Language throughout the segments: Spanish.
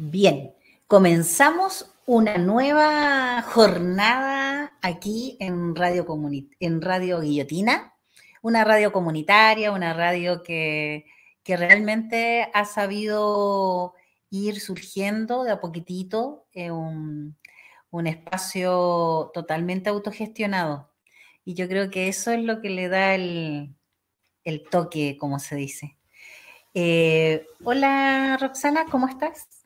Bien, comenzamos una nueva jornada aquí en Radio, en radio Guillotina, una radio comunitaria, una radio que, realmente ha sabido ir surgiendo de a poquitito, en un, un espacio totalmente autogestionado. Y yo creo que eso es lo que le da el, toque, como se dice. Eh, hola Roxana, ¿cómo estás?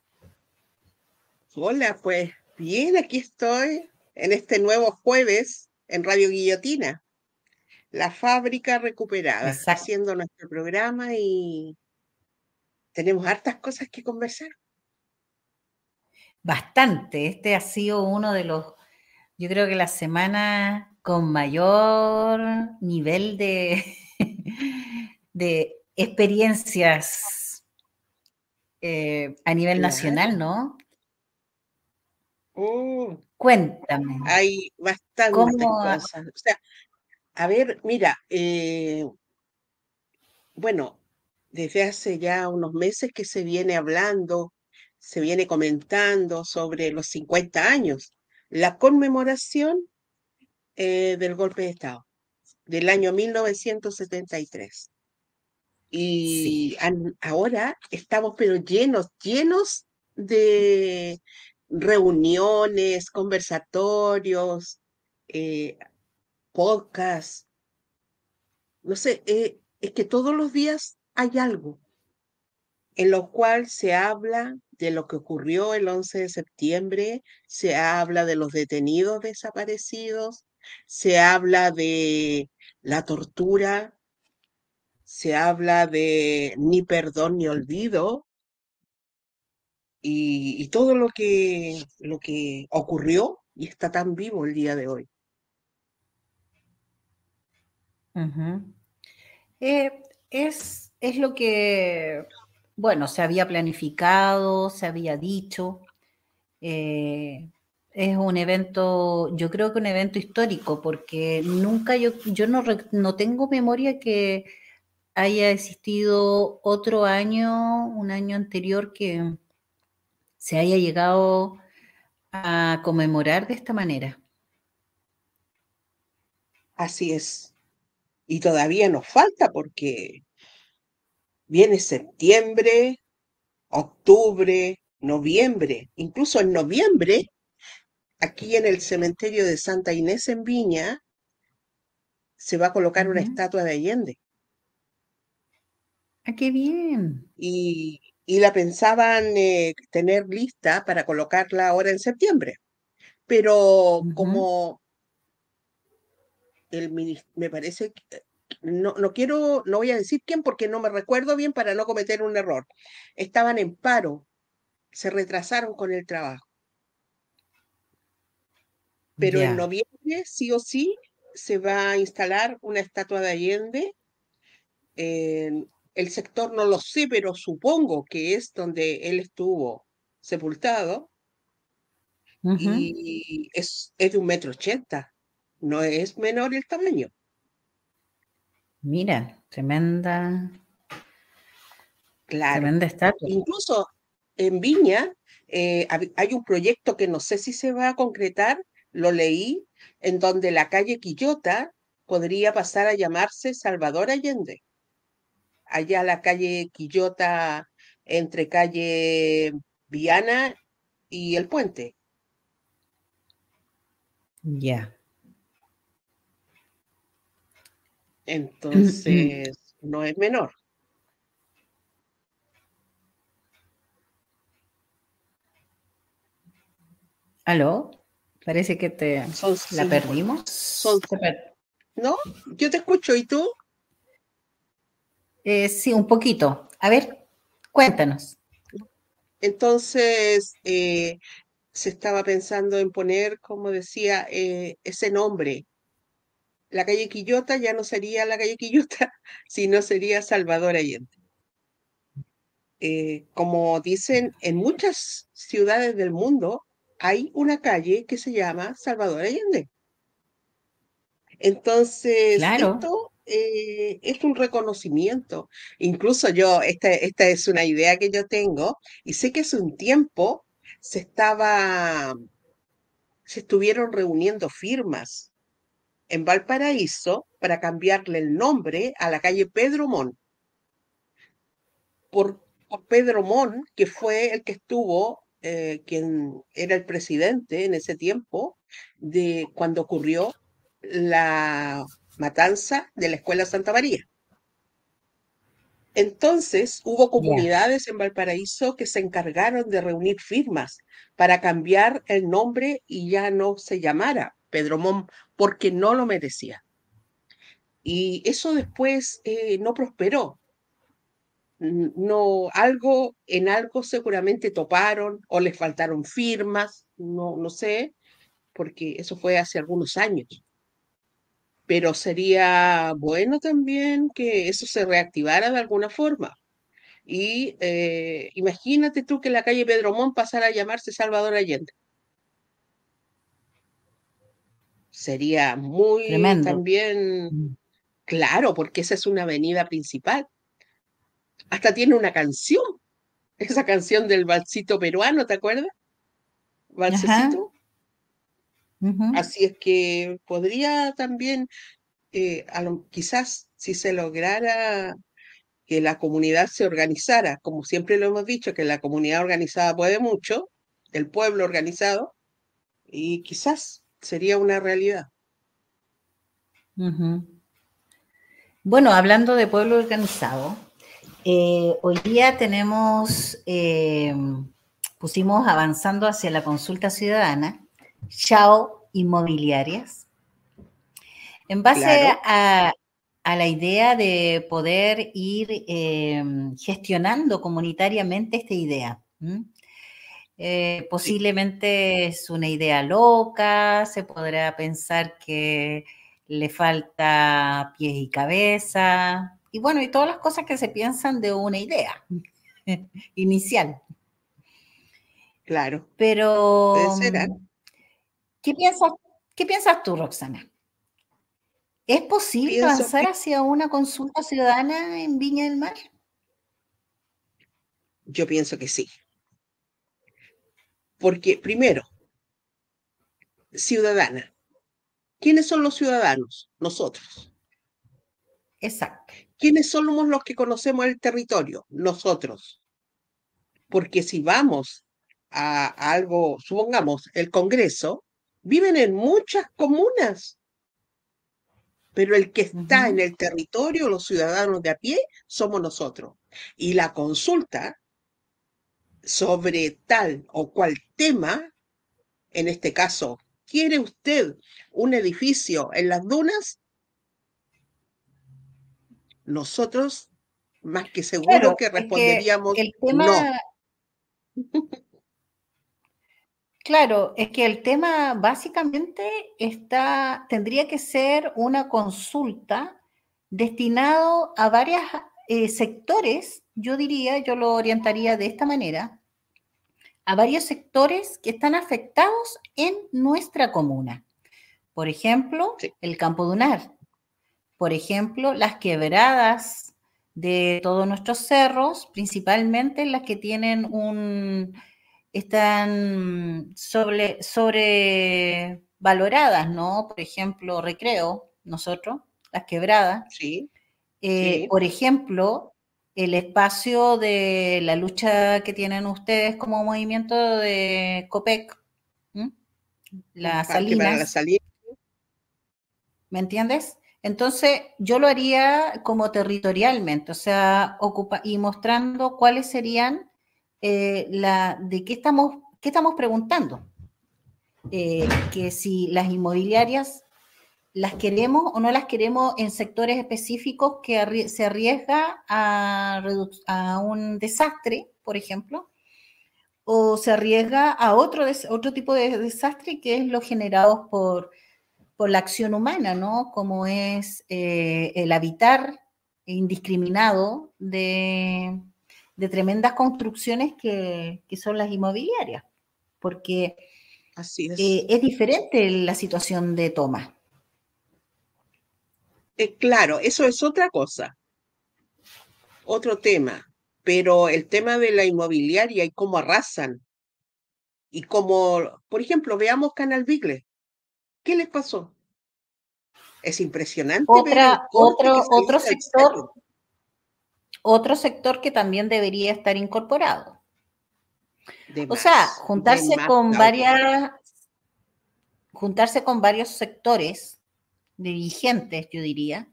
Hola, pues bien, aquí estoy en este nuevo jueves en Radio Guillotina, la fábrica recuperada, haciendo nuestro programa y tenemos hartas cosas que conversar. Bastante, este ha sido uno de los, yo creo que la semana con mayor nivel de, de experiencias eh, a nivel nacional, ¿no? Oh. Cuéntame. Hay bastantes cosas. O sea, a ver, mira, eh, bueno, desde hace ya unos meses que se viene hablando, se viene comentando sobre los 50 años, la conmemoración eh, del golpe de Estado del año 1973. Y ahora estamos pero llenos, llenos de, reuniones, conversatorios, eh, podcasts. No sé, eh, es que todos los días hay algo en lo cual se habla de lo que ocurrió el 11 de septiembre, se habla de los detenidos desaparecidos, se habla de la tortura, se habla de ni perdón ni olvido, y, todo lo que, lo que ocurrió y está tan vivo el día de hoy. Eh, es, es lo que, bueno, se había planificado, se había dicho. Eh, es un evento, yo creo que un evento histórico, porque nunca yo, yo no, no tengo memoria que haya existido otro año, un año anterior que, se haya llegado a conmemorar de esta manera. Así es. Y todavía nos falta porque viene septiembre, octubre, noviembre, incluso en noviembre, aquí en el cementerio de Santa Inés en Viña, se va a colocar una estatua de Allende. ¡Ah, qué bien! Y, y la pensaban eh, tener lista para colocarla ahora en septiembre. Pero como el me parece que no, no quiero, no voy a decir quién porque no me recuerdo bien para no cometer un error. Estaban en paro, se retrasaron con el trabajo. Pero en noviembre, sí o sí, se va a instalar una estatua de Allende en, el sector no lo sé, pero supongo que es donde él estuvo sepultado. Y es, es de un metro ochenta, no es menor el tamaño. Mira, tremenda. Claro. Tremenda estatua. Incluso en Viña eh, hay un proyecto que no sé si se va a concretar, lo leí, en donde la calle Quillota podría pasar a llamarse Salvador Allende allá la calle Quillota, entre calle Viana y el puente. Ya. Entonces, no es menor. ¿Aló? Parece que te la perdimos. no, yo te escucho, ¿y tú? Eh, sí, un poquito. A ver, cuéntanos. Entonces, eh, se estaba pensando en poner, como decía, eh, ese nombre. La calle Quillota ya no sería la calle Quillota, sino sería Salvador Allende. como dicen, en muchas ciudades del mundo hay una calle que se llama Salvador Allende. Entonces, esto eh, es un reconocimiento. Incluso yo, esta, esta es una idea que yo tengo, y sé que hace un tiempo se estaba, se estuvieron reuniendo firmas en Valparaíso para cambiarle el nombre a la calle Pedro Mon. Por, Pedro Mon, que fue el que estuvo, eh, quien era el presidente en ese tiempo, de cuando ocurrió la matanza de la Escuela Santa María. Entonces hubo comunidades en Valparaíso que se encargaron de reunir firmas para cambiar el nombre y ya no se llamara Pedro Mon porque no lo merecía. Y eso después eh, no prosperó. No, algo, en algo seguramente toparon o les faltaron firmas, no, no sé, porque eso fue hace algunos años pero sería bueno también que eso se reactivara de alguna forma. Y eh, imagínate tú que la calle Pedromón pasara a llamarse Salvador Allende. Sería muy también mm. claro, porque esa es una avenida principal. Hasta tiene una canción, esa canción del balsito peruano, ¿te acuerdas? Balsecito. Así es que podría también, eh, quizás si se lograra que la comunidad se organizara, como siempre lo hemos dicho, que la comunidad organizada puede mucho, el pueblo organizado, y quizás sería una realidad. Bueno, hablando de pueblo organizado, eh, hoy día tenemos, eh, pusimos avanzando hacia la consulta ciudadana Chao Inmobiliarias. En base a, la idea de poder ir em, gestionando comunitariamente esta idea. Eh, posiblemente es una idea loca, se podrá pensar que le falta pies y cabeza, y bueno, y todas las cosas que se piensan de una idea inicial. Claro. Pero ¿Qué piensas, qué piensas tú, Roxana? ¿Es posible avanzar hacia una consulta ciudadana en Viña del Mar? Yo pienso que sí. Porque, primero, ciudadana. ¿Quiénes son los ciudadanos? Nosotros. Exacto. ¿Quiénes somos los que conocemos el territorio? Nosotros. Porque si vamos a algo, supongamos, el Congreso, viven en muchas comunas, pero el que está en el territorio, los ciudadanos de a pie, somos nosotros. Y la consulta sobre tal o cual tema, en este caso, ¿quiere usted un edificio en las dunas? Nosotros, más que seguro que responderíamos no. Claro, es que el tema básicamente está, tendría que ser una consulta destinado a varios eh, sectores, yo diría, yo lo orientaría de esta manera, a varios sectores que están afectados en nuestra comuna. Por ejemplo, el campo dunar. Por ejemplo, las quebradas de todos nuestros cerros, principalmente las que tienen un, están sobre, sobrevaloradas, ¿no? Por ejemplo, recreo, nosotros, las quebradas. Sí. Eh, por ejemplo, el espacio de la lucha que tienen ustedes como movimiento de COPEC, la salina. La ¿Me entiendes? Entonces, yo lo haría como territorialmente, o sea, ocupa y mostrando cuáles serían eh, de qué estamos, preguntando. Eh, que si las inmobiliarias las queremos o no las queremos en sectores específicos que se arriesga a, a, un desastre, por ejemplo, o se arriesga a otro, otro tipo de desastre que es lo generado por, por la acción humana, ¿no? Como es eh, el habitar indiscriminado de, de tremendas construcciones que, son las inmobiliarias, porque Así es. Eh, es diferente la situación de toma. Eh, claro, eso es otra cosa, otro tema, pero el tema de la inmobiliaria y cómo arrasan y cómo, por ejemplo, veamos Canal Vigle. ¿Qué les pasó? Es impresionante. Otra, otro, otro sector, otro sector que también debería estar incorporado. o sea, juntarse con varias, juntarse con varios sectores dirigentes, yo diría,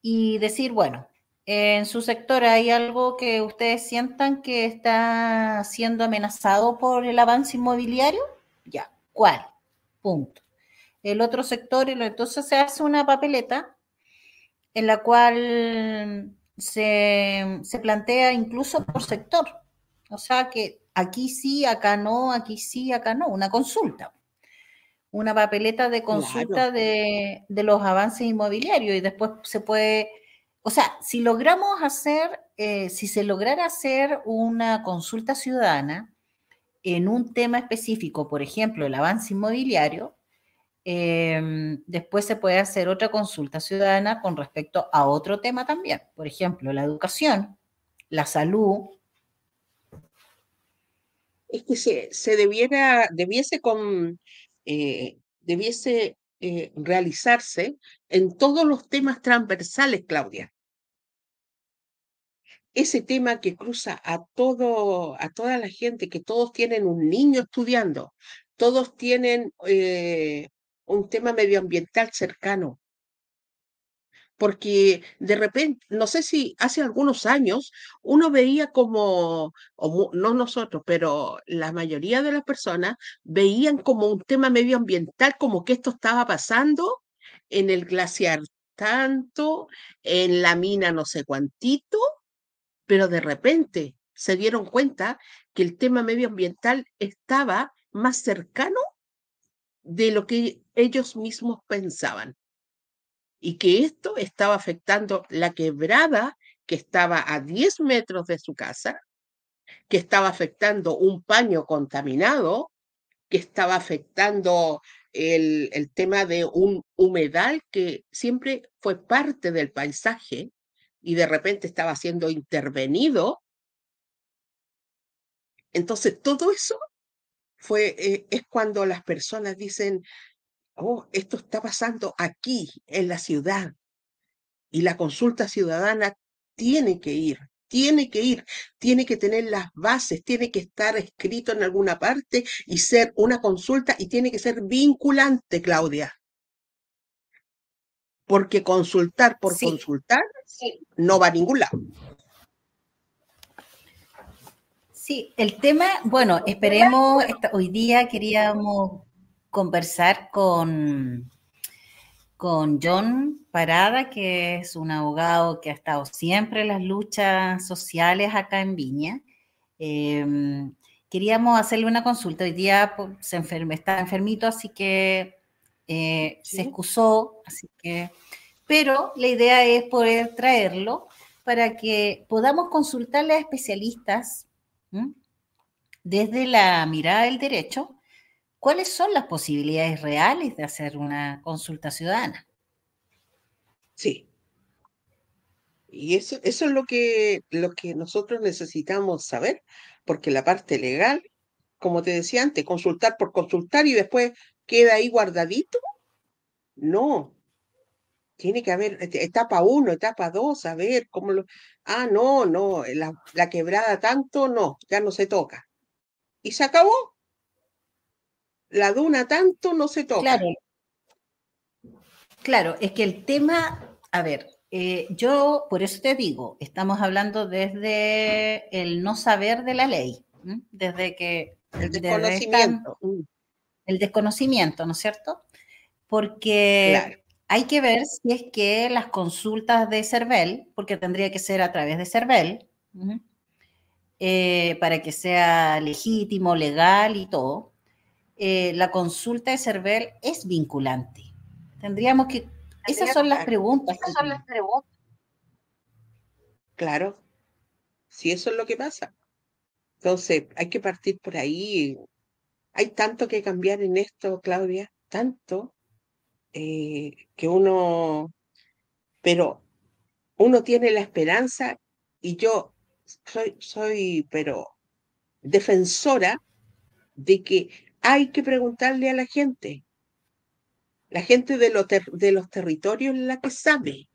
y decir, bueno, en su sector hay algo que ustedes sientan que está siendo amenazado por el avance inmobiliario, ya, ¿cuál? Punto. El otro sector, entonces se hace una papeleta en la cual se, se plantea incluso por sector. O sea que aquí sí, acá no, aquí sí, acá no, una consulta una papeleta de consulta de, los avances inmobiliarios y después se puede, o sea, si logramos hacer, eh, si se lograra hacer una consulta ciudadana en un tema específico, por ejemplo, el avance inmobiliario, em, después se puede hacer otra consulta ciudadana con respecto a otro tema también, por ejemplo, la educación, la salud. Es que se, se debiera, debiese con, eh, debiese eh, realizarse en todos los temas transversales, Claudia. Ese tema que cruza a todo, a toda la gente, que todos tienen un niño estudiando, todos tienen eh, un tema medioambiental cercano, porque de repente, no sé si hace algunos años uno veía como, no nosotros, pero la mayoría de las personas veían como un tema medioambiental, como que esto estaba pasando en el glaciar tanto, en la mina no sé cuantito, pero de repente se dieron cuenta que el tema medioambiental estaba más cercano de lo que ellos mismos pensaban y que esto estaba afectando la quebrada que estaba a 10 metros de su casa, que estaba afectando un paño contaminado, que estaba afectando el, el tema de un humedal que siempre fue parte del paisaje y de repente estaba siendo intervenido. Entonces, todo eso fue, eh, es cuando las personas dicen, oh, esto está pasando aquí, en la ciudad. Y la consulta ciudadana tiene que ir, tiene que ir, tiene que tener las bases, tiene que estar escrito en alguna parte y ser una consulta y tiene que ser vinculante, Claudia. Porque consultar por consultar no va a ningún lado. Sí, el tema, bueno, esperemos, hoy día queríamos conversar con, con John Parada, que es un abogado que ha estado siempre en las luchas sociales acá en Viña. Em, queríamos hacerle una consulta. Hoy día pues, se enferme, está enfermito, así que eh, se excusó, así que, pero la idea es poder traerlo para que podamos consultarle a especialistas desde la mirada del derecho ¿Cuáles son las posibilidades reales de hacer una consulta ciudadana? Sí. Y eso, es lo que, lo que nosotros necesitamos saber, porque la parte legal, como te decía antes, consultar por consultar y después queda ahí guardadito. No, tiene que haber etapa uno, etapa dos, a ver cómo lo... Ah, no, no, la, la, quebrada tanto, no, ya no se toca. Y se acabó la duna tanto no se toca. Claro. Claro, es que el tema, a ver, eh, yo por eso te digo, estamos hablando desde el no saber de la ley, desde que... El desconocimiento. el desconocimiento, ¿no es cierto? Porque hay que ver si es que las consultas de CERVEL, porque tendría que ser a través de CERVEL, eh, para que sea legítimo, legal y todo, eh, la consulta de CERVEL es vinculante? Tendríamos que... Esas son las preguntas. Esas son las preguntas. Claro, si eso es lo que pasa. Entonces, hay que partir por ahí. Hay tanto que cambiar en esto, Claudia, tanto, eh, que uno pero uno tiene la esperanza y yo soy, soy, pero defensora de que hay que preguntarle a la gente, la gente de, de los territorios la que sabe.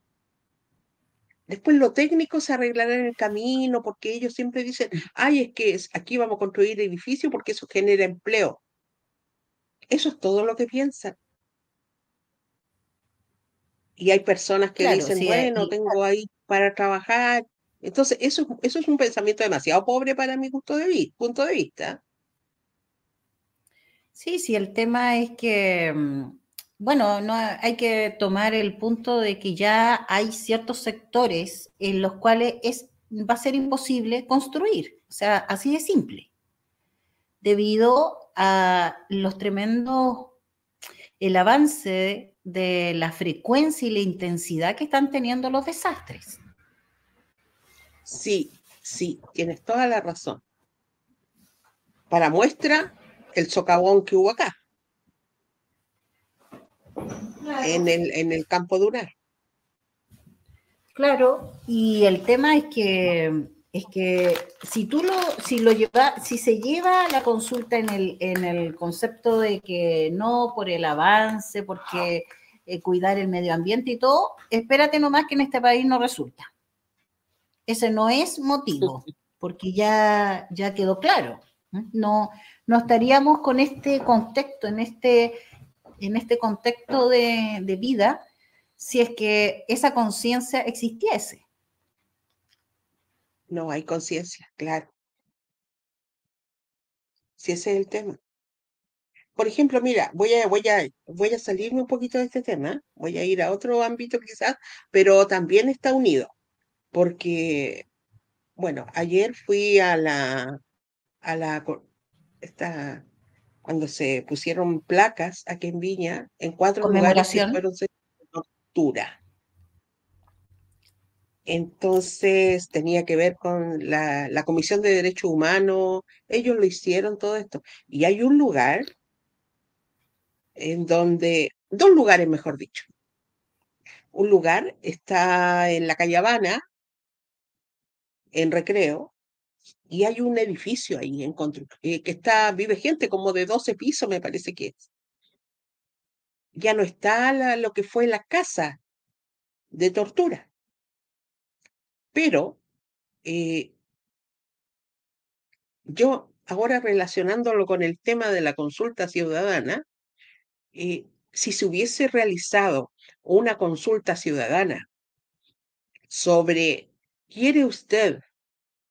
Después lo técnico se arreglará en el camino porque ellos siempre dicen, ay, es que aquí vamos a construir edificios porque eso genera empleo. Eso es todo lo que piensan. Y hay personas que dicen, bueno, tengo ahí para trabajar. Entonces, eso, eso es un pensamiento demasiado pobre para mi punto de, punto de vista. Sí, sí, el tema es que, mm, bueno, no hay que tomar el punto de que ya hay ciertos sectores en los cuales es, va a ser imposible construir. O sea, así de simple. Debido a los tremendos, el avance de la frecuencia y la intensidad que están teniendo los desastres. Sí, sí, tienes toda la razón. Para muestra, el socavón que hubo acá, en, el, en el campo dural. Claro, y el tema es que es que si tú lo, si lo lleva, si se lleva la consulta en el, en el concepto de que no por el avance, porque eh, cuidar el medio ambiente y todo, espérate nomás que en este país no resulta. Ese no es motivo, porque ya, ya quedó claro. No, no estaríamos con este contexto, en este, en este contexto de, vida, si es que esa conciencia existiese. No hay conciencia, claro. Si ese es el tema. Por ejemplo, mira, voy a, voy a, voy a salirme un poquito de este tema, voy a ir a otro ámbito quizás, pero también está unido, porque, bueno, ayer fui a la, a la, esta, cuando se pusieron placas aquí en Viña, en cuatro lugares que fueron de tortura. Entonces tenía que ver con la, la Comisión de Derechos Humanos, ellos lo hicieron todo esto. Y hay un lugar en donde, dos lugares mejor dicho. Un lugar está en la calle Habana, en Recreo, y hay un edificio ahí en eh, que está, vive gente como de 12 pisos, me parece que es. Ya no está lo que fue la casa de tortura. Pero eh, yo ahora relacionándolo con el tema de la consulta ciudadana, eh, si se hubiese realizado una consulta ciudadana sobre, ¿quiere usted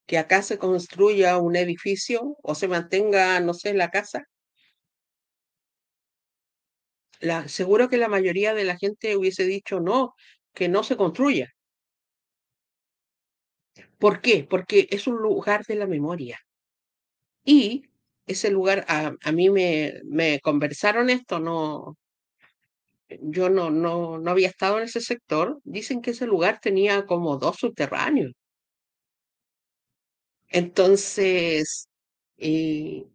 que acá se construya un edificio o se mantenga, no sé, la casa? La, seguro que la mayoría de la gente hubiese dicho no, que no se construya. ¿Por qué? Porque es un lugar de la memoria. Y ese lugar, a, mí me, me, conversaron esto, no, yo no, no, no había estado en ese sector, dicen que ese lugar tenía como dos subterráneos. Entonces, eh,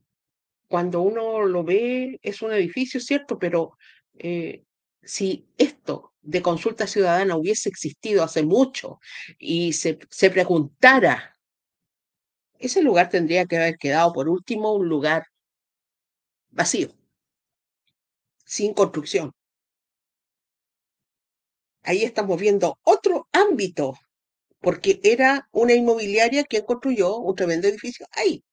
cuando uno lo ve, es un edificio, cierto, pero eh, si esto de consulta ciudadana hubiese existido hace mucho y se, se preguntara, ese lugar tendría que haber quedado, por último, un lugar vacío, sin construcción. Ahí estamos viendo otro ámbito, porque era una inmobiliaria quien construyó un tremendo edificio ahí.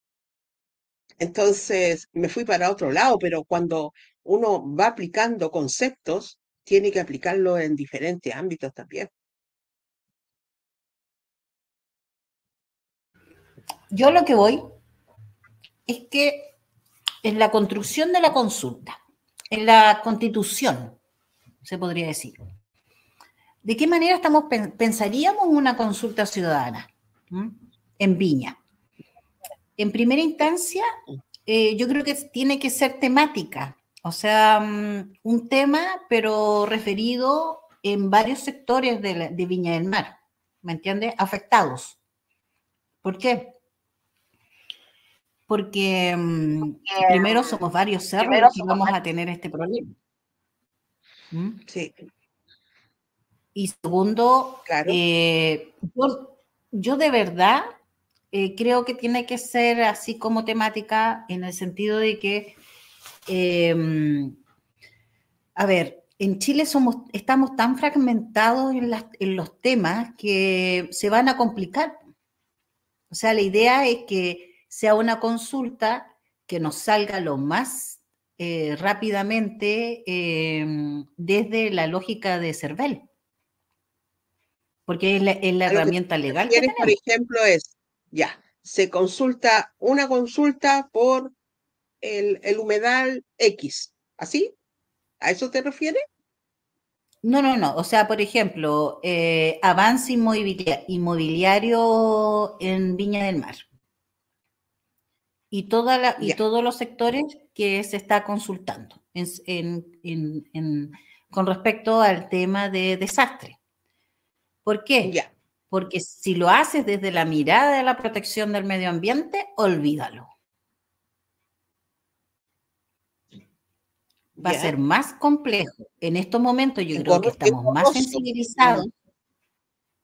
Entonces me fui para otro lado, pero cuando uno va aplicando conceptos, tiene que aplicarlo en diferentes ámbitos también. Yo lo que voy es que en la construcción de la consulta, en la constitución, se podría decir, ¿de qué manera estamos pensaríamos una consulta ciudadana en Viña? En primera instancia, eh, yo creo que tiene que ser temática, o sea, mm, un tema, pero referido en varios sectores de, de Viña del Mar, ¿me entiendes? Afectados. ¿Por qué? porque mm, primero somos varios cerros y vamos a tener este problema. ¿Mm? Sí. Y segundo, eh, yo, de verdad eh, creo que tiene que ser así como temática en el sentido de que, em, a ver, en Chile somos, estamos tan fragmentados en, en los temas que se van a complicar. O sea, la idea es que sea una consulta que nos salga lo más eh, rápidamente em, desde la lógica de CERVEL, porque es la, herramienta legal. Que por ejemplo, es, ya, se consulta una consulta por el, humedal X, ¿así? ¿A eso te refieres? No, no, no. O sea, por ejemplo, eh, avance inmobiliario en Viña del Mar y, toda la, y todos los sectores que se está consultando con respecto al tema de desastre. ¿Por qué? Porque si lo haces desde la mirada de la protección del medio ambiente, olvídalo. Va a ser más complejo. En estos momentos yo creo que estamos más sensibilizados.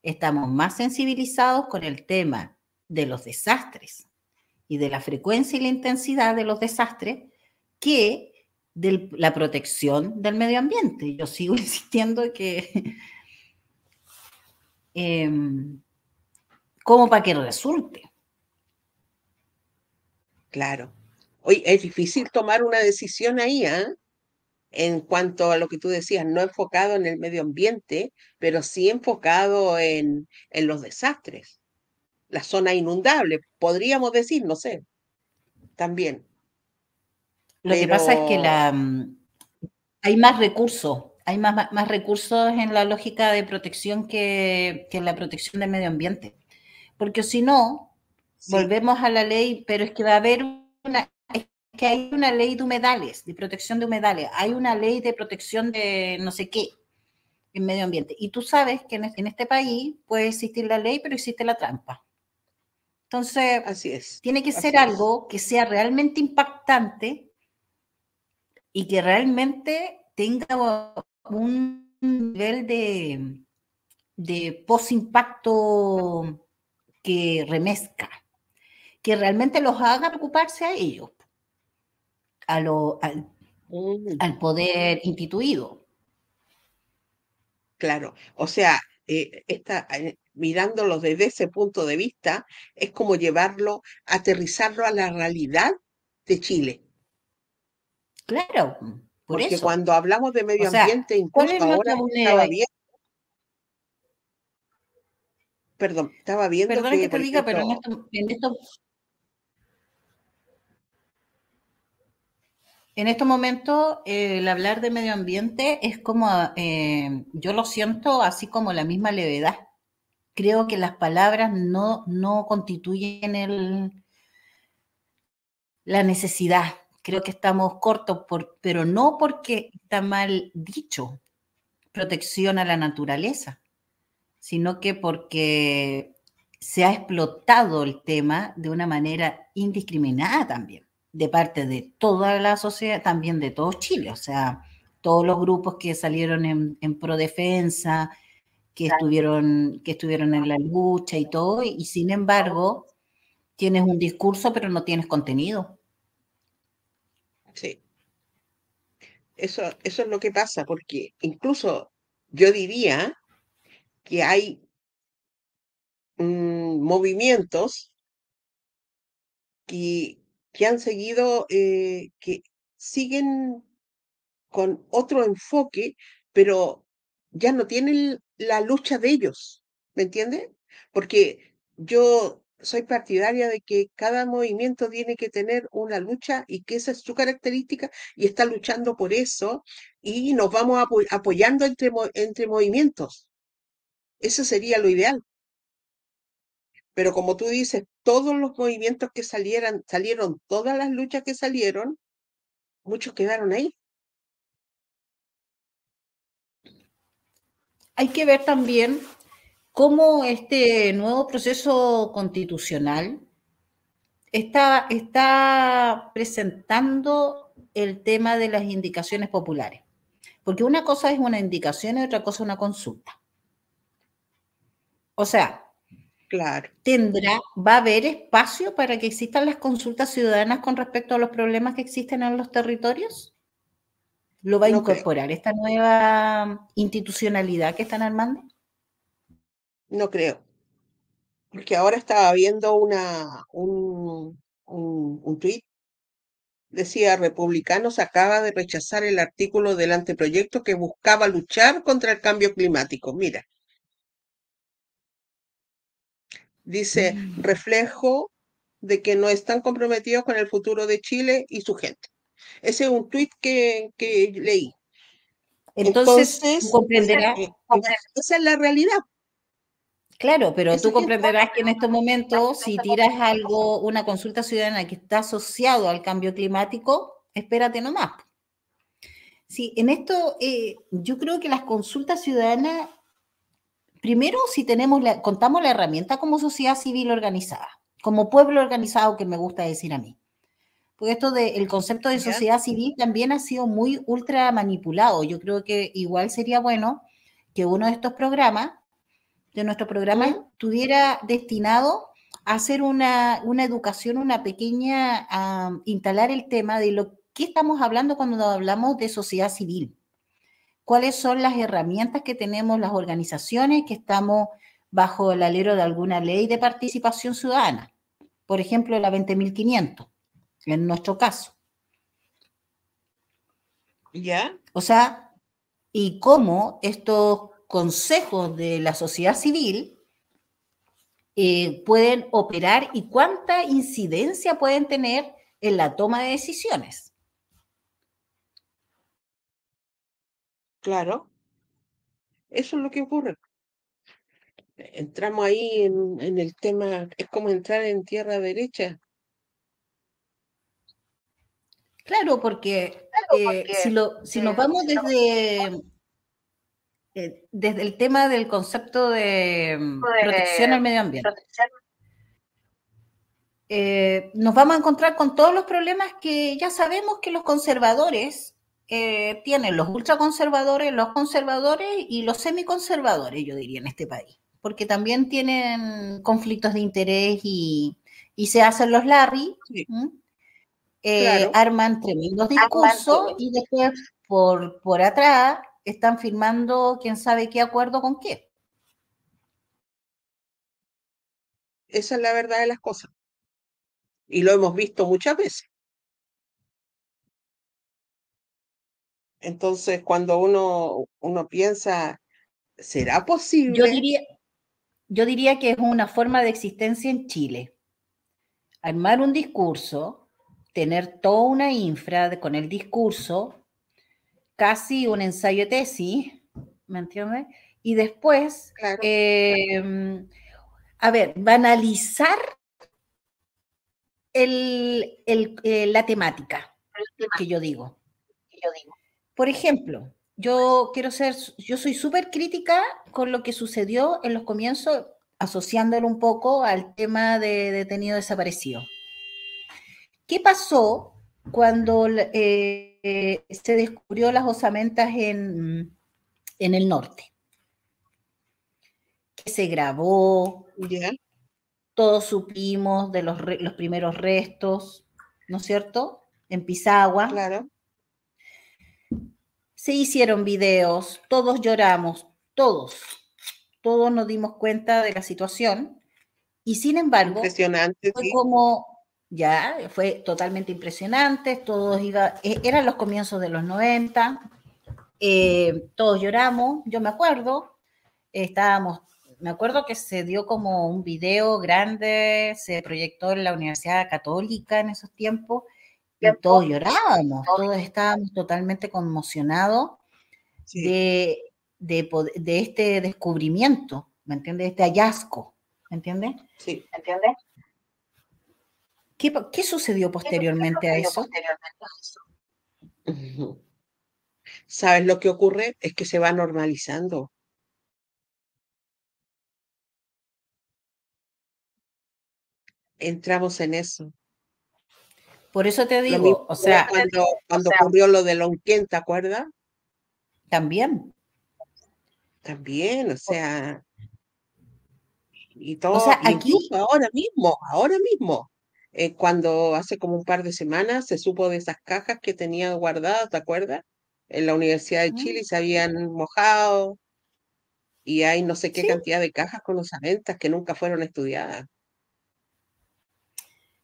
Estamos más sensibilizados con el tema de los desastres y de la frecuencia y la intensidad de los desastres que de la protección del medio ambiente. Yo sigo insistiendo que, em, como para que resulte. Claro. Oye, es difícil tomar una decisión ahí, ¿eh? En cuanto a lo que tú decías, no enfocado en el medio ambiente, pero sí enfocado en, en los desastres la zona inundable, podríamos decir, no sé, también. Lo que pasa es que la, hay más recursos, hay más, más, recursos en la lógica de protección que, que en la protección del medio ambiente. Porque si no, volvemos a la ley, pero es que va a haber una, es que hay una ley de humedales, de protección de humedales, hay una ley de protección de no sé qué en medio ambiente. Y tú sabes que en este país puede existir la ley, pero existe la trampa. Entonces, Así es. tiene que ser algo que sea realmente impactante y que realmente tenga un nivel de, de post-impacto que remezca, que realmente los haga preocuparse a ellos, a lo, al, mm. al poder instituido. Claro, o sea, eh, esta, eh, mirándolo desde ese punto de vista, es como llevarlo, aterrizarlo a la realidad de Chile. Claro, por Porque cuando hablamos de medio ambiente, incluso ahora estaba viendo. Perdón, estaba viendo. Perdón que, te diga, pero en esto, en estos momentos, el hablar de medio ambiente es como, eh, yo lo siento así como la misma levedad creo que las palabras no, no constituyen el, la necesidad. Creo que estamos cortos, por, pero no porque está mal dicho protección a la naturaleza, sino que porque se ha explotado el tema de una manera indiscriminada también, de parte de toda la sociedad, también de todo Chile, o sea, todos los grupos que salieron en, en defensa que estuvieron, que estuvieron en la lucha y todo, y sin embargo tienes un discurso pero no tienes contenido. Sí. Eso, eso es lo que pasa, porque incluso yo diría que hay mm, movimientos que, que han seguido, eh, que siguen con otro enfoque, pero ya no tienen la lucha de ellos, ¿me entiendes? Porque yo soy partidaria de que cada movimiento tiene que tener una lucha y que esa es su característica y está luchando por eso y nos vamos apoyando entre, entre movimientos. Eso sería lo ideal. Pero como tú dices, todos los movimientos que salieran, salieron, todas las luchas que salieron, muchos quedaron ahí. hay que ver también cómo este nuevo proceso constitucional está, está presentando el tema de las indicaciones populares. Porque una cosa es una indicación y otra cosa una consulta. O sea, claro. tendrá, va a haber espacio para que existan las consultas ciudadanas con respecto a los problemas que existen en los territorios. ¿Lo va a incorporar esta nueva institucionalidad que están armando? No creo. Porque ahora estaba viendo una, un, un, un tuit decía, republicanos acaba de rechazar el artículo del anteproyecto que buscaba luchar contra el cambio climático. Mira, dice, mm. reflejo de que no están comprometidos con el futuro de Chile y su gente. Ese es un tuit que, que leí. Entonces, Entonces. Eh, esa es la realidad. Claro, pero tú comprenderás que en estos momentos, si tiras algo, una consulta ciudadana que está asociado al cambio climático, espérate nomás. Sí, en esto eh, yo creo que las consultas ciudadanas, primero si tenemos la, contamos la herramienta como sociedad civil organizada, como pueblo organizado que me gusta decir a mí. Porque esto del concepto de sociedad civil también ha sido muy ultra manipulado. Yo creo que igual sería bueno que uno de estos programas de nuestro programa estuviera destinado a hacer una, educación, una pequeña, a instalar el tema de lo que estamos hablando cuando hablamos de sociedad civil. ¿Cuáles son las herramientas que tenemos las organizaciones que estamos bajo el alero de alguna ley de participación ciudadana? Por ejemplo, la 20.500, en nuestro caso. ¿Ya? O sea, y cómo estos consejos de la sociedad civil eh, pueden operar y cuánta incidencia pueden tener en la toma de decisiones. Claro, eso es lo que ocurre. Entramos ahí en, el tema, es como entrar en tierra derecha. Claro, porque, eh, si, lo, si nos vamos desde eh, desde el tema del concepto de, mm, protección al medio ambiente. Eh, nos vamos a encontrar con todos los problemas que ya sabemos que los conservadores eh, tienen, los ultraconservadores, los conservadores y los semiconservadores, yo diría, en este país, porque también tienen conflictos de interés y, se hacen los Larry, arman tremendos discursos y después por, por atrás están firmando quién sabe qué acuerdo con qué. Esa es la verdad de las cosas. Y lo hemos visto muchas veces. Entonces, cuando uno, uno piensa, ¿será posible? Yo diría, yo diría que es una forma de existencia en Chile. Armar un discurso, tener toda una infra con el discurso, casi un ensayo de tesis, ¿me entiendes? Y después, em, a ver, banalizar el, eh, la temática que yo digo. Por ejemplo, yo quiero ser, yo soy súper crítica con lo que sucedió en los comienzos, asociándolo un poco al tema de detenido desaparecido. ¿Qué pasó cuando eh, se descubrió las osamentas en, en el norte. Que se grabó, todos supimos de los, los, primeros restos, ¿no es cierto? En Pisagua. Claro. Se hicieron videos, todos lloramos, todos, todos nos dimos cuenta de la situación y sin embargo, fue como ya fue totalmente impresionante, todos iba, e, eran los comienzos de los 90, eh, todos lloramos, yo me acuerdo, estábamos, me acuerdo que se dio como un video grande, se proyectó en la Universidad Católica en esos tiempos, y todos llorábamos, todos estábamos totalmente conmocionados de, de, este descubrimiento, ¿me entiendes? Este hallazgo, ¿me entiendes? Sí, ¿entiendes? ¿Qué, sucedió posteriormente a eso? ¿Sabes lo que ocurre? Es que se va normalizando. Entramos en eso. Por eso te digo, o sea, cuando, cuando ocurrió lo de Lonquén, ¿te acuerdas? También. También, o sea, y todo, sea, aquí... ahora mismo, ahora mismo, eh, cuando hace como un par de semanas se supo de esas cajas que tenía guardadas, ¿te acuerdas? En la Universidad de Chile y se habían mojado y hay no sé qué cantidad de cajas con osamentas que nunca fueron estudiadas.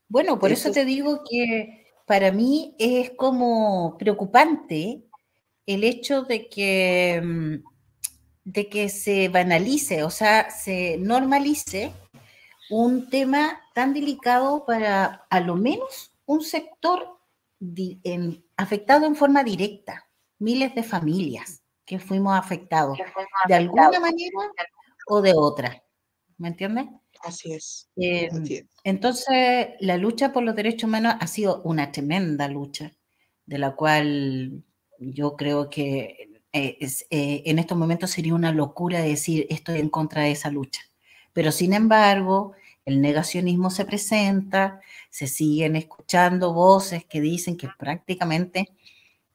Bueno, por eso, te digo que para mí es como preocupante el hecho de que, mm, de que se banalice, o sea, se normalice un tema tan delicado para a lo menos un sector afectado en forma directa, miles de familias que fuimos afectados de alguna manera o de otra. ¿Me entiendes? Así es, Entonces, la lucha por los derechos humanos ha sido una tremenda lucha, de la cual yo creo que eh, eh, en estos momentos sería una locura decir estoy en contra de esa lucha. Pero sin embargo, el negacionismo se presenta, se siguen escuchando voces que dicen que prácticamente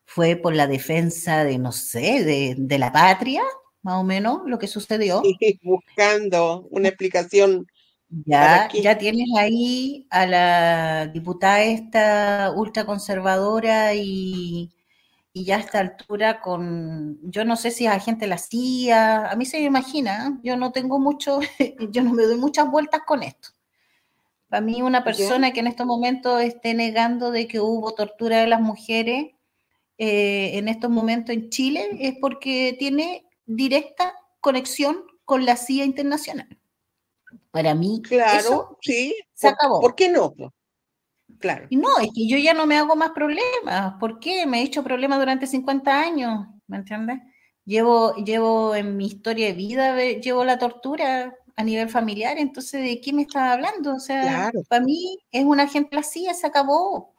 fue por la defensa de, no sé, de, la patria, más o menos, lo que sucedió. Sí, buscando una explicación. Ya, ya tienes ahí a la diputada esta ultraconservadora y, y ya a esta altura con, yo no sé si a gente la hacía, a mí se me imagina, yo no tengo mucho, yo no me doy muchas vueltas con esto. Para mí una persona que en estos momentos esté negando de que hubo tortura de las mujeres eh, en estos momentos en Chile es porque tiene directa conexión con la CIA internacional. Para mí, claro, sí, se acabó. ¿Por qué no? Claro. Y no, es que yo ya no me hago más problemas. ¿Por qué? Me he hecho problemas durante 50 años, ¿me entiendes? Llevo, llevo en mi historia de vida, llevo la tortura a nivel familiar, entonces, ¿de qué me estás hablando? O sea, para mí es una gente así, se acabó.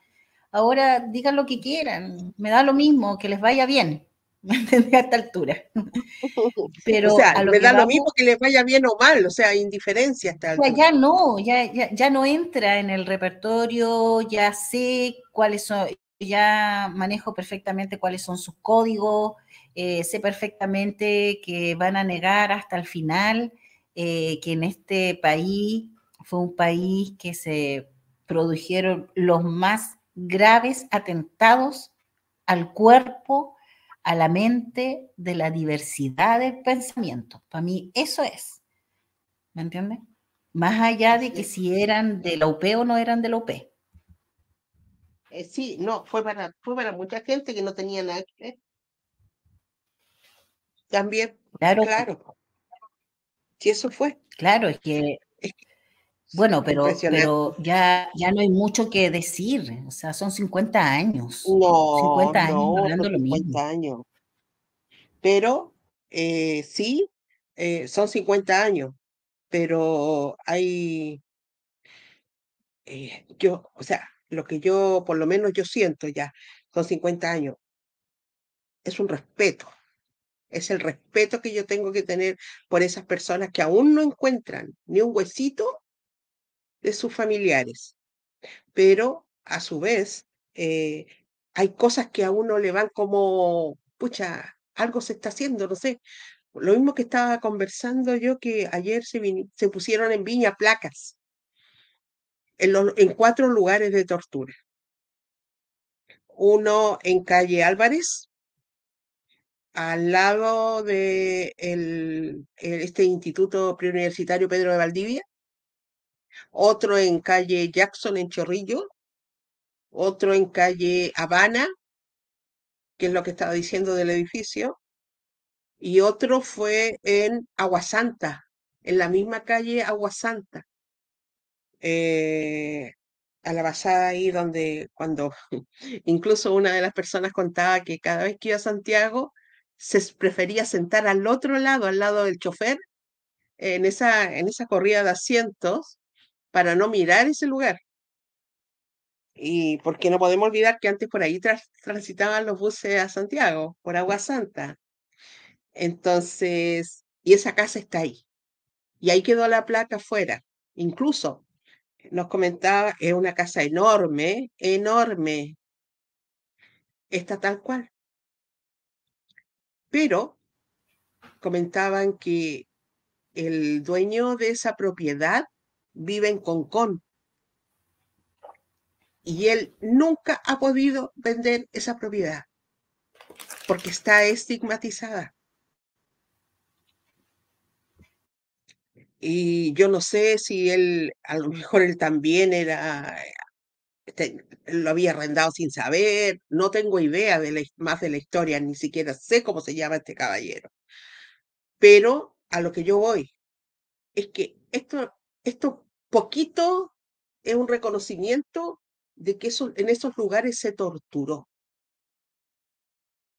Ahora digan lo que quieran, me da lo mismo, que les vaya bien. A esta altura. Pero o sea, me da lo mismo que les vaya bien o mal, o sea, indiferencia hasta altura. Ya no, ya, ya, no entra en el repertorio, ya sé cuáles son, ya manejo perfectamente cuáles son sus códigos, eh, sé perfectamente que van a negar hasta el final eh, que en este país fue un país que se produjeron los más graves atentados al cuerpo, a la mente de la diversidad del pensamiento. Para mí eso es. ¿Me entiendes? Más allá de que si eran de la UP o no eran de la UP. Eh, sí, no, fue para, fue para mucha gente que no tenía nada que ver. También, claro. claro. Si eso fue. Claro, es que bueno, pero, pero ya, ya no hay mucho que decir, o sea, son 50 años. No, 50 años no, hablando lo 50 años. Pero eh, sí, eh, son 50 años, pero hay, eh, yo, o sea, lo que yo, por lo menos yo siento ya, son 50 años, es un respeto, es el respeto que yo tengo que tener por esas personas que aún no encuentran ni un huesito de sus familiares. Pero a su vez, eh, hay cosas que a uno le van como, pucha, algo se está haciendo, no sé. Lo mismo que estaba conversando yo, que ayer se, se pusieron en Viña placas en, en cuatro lugares de tortura. Uno en calle Álvarez, al lado de el, este Instituto Preuniversitario Pedro de Valdivia, otro en calle Jackson en Chorrillo, otro en calle Habana, que es lo que estaba diciendo del edificio, y otro fue en Aguasanta, en la misma calle Aguasanta, eh, a la basada ahí donde cuando incluso una de las personas contaba que cada vez que iba a Santiago se prefería sentar al otro lado, al lado del chofer, en esa, en esa corrida de asientos, para no mirar ese lugar. Y porque no podemos olvidar que antes por ahí transitaban los buses a Santiago, por Agua Santa. Entonces, y esa casa está ahí. Y ahí quedó la placa afuera. Incluso nos comentaba, es una casa enorme, enorme. Está tal cual. Pero comentaban que el dueño de esa propiedad vive en Concón y él nunca ha podido vender esa propiedad porque está estigmatizada. Y yo no sé si él, a lo mejor él también era, lo había arrendado sin saber, no tengo idea de más de la historia, ni siquiera sé cómo se llama este caballero. Pero a lo que yo voy es que esto poquito es un reconocimiento de que en esos lugares se torturó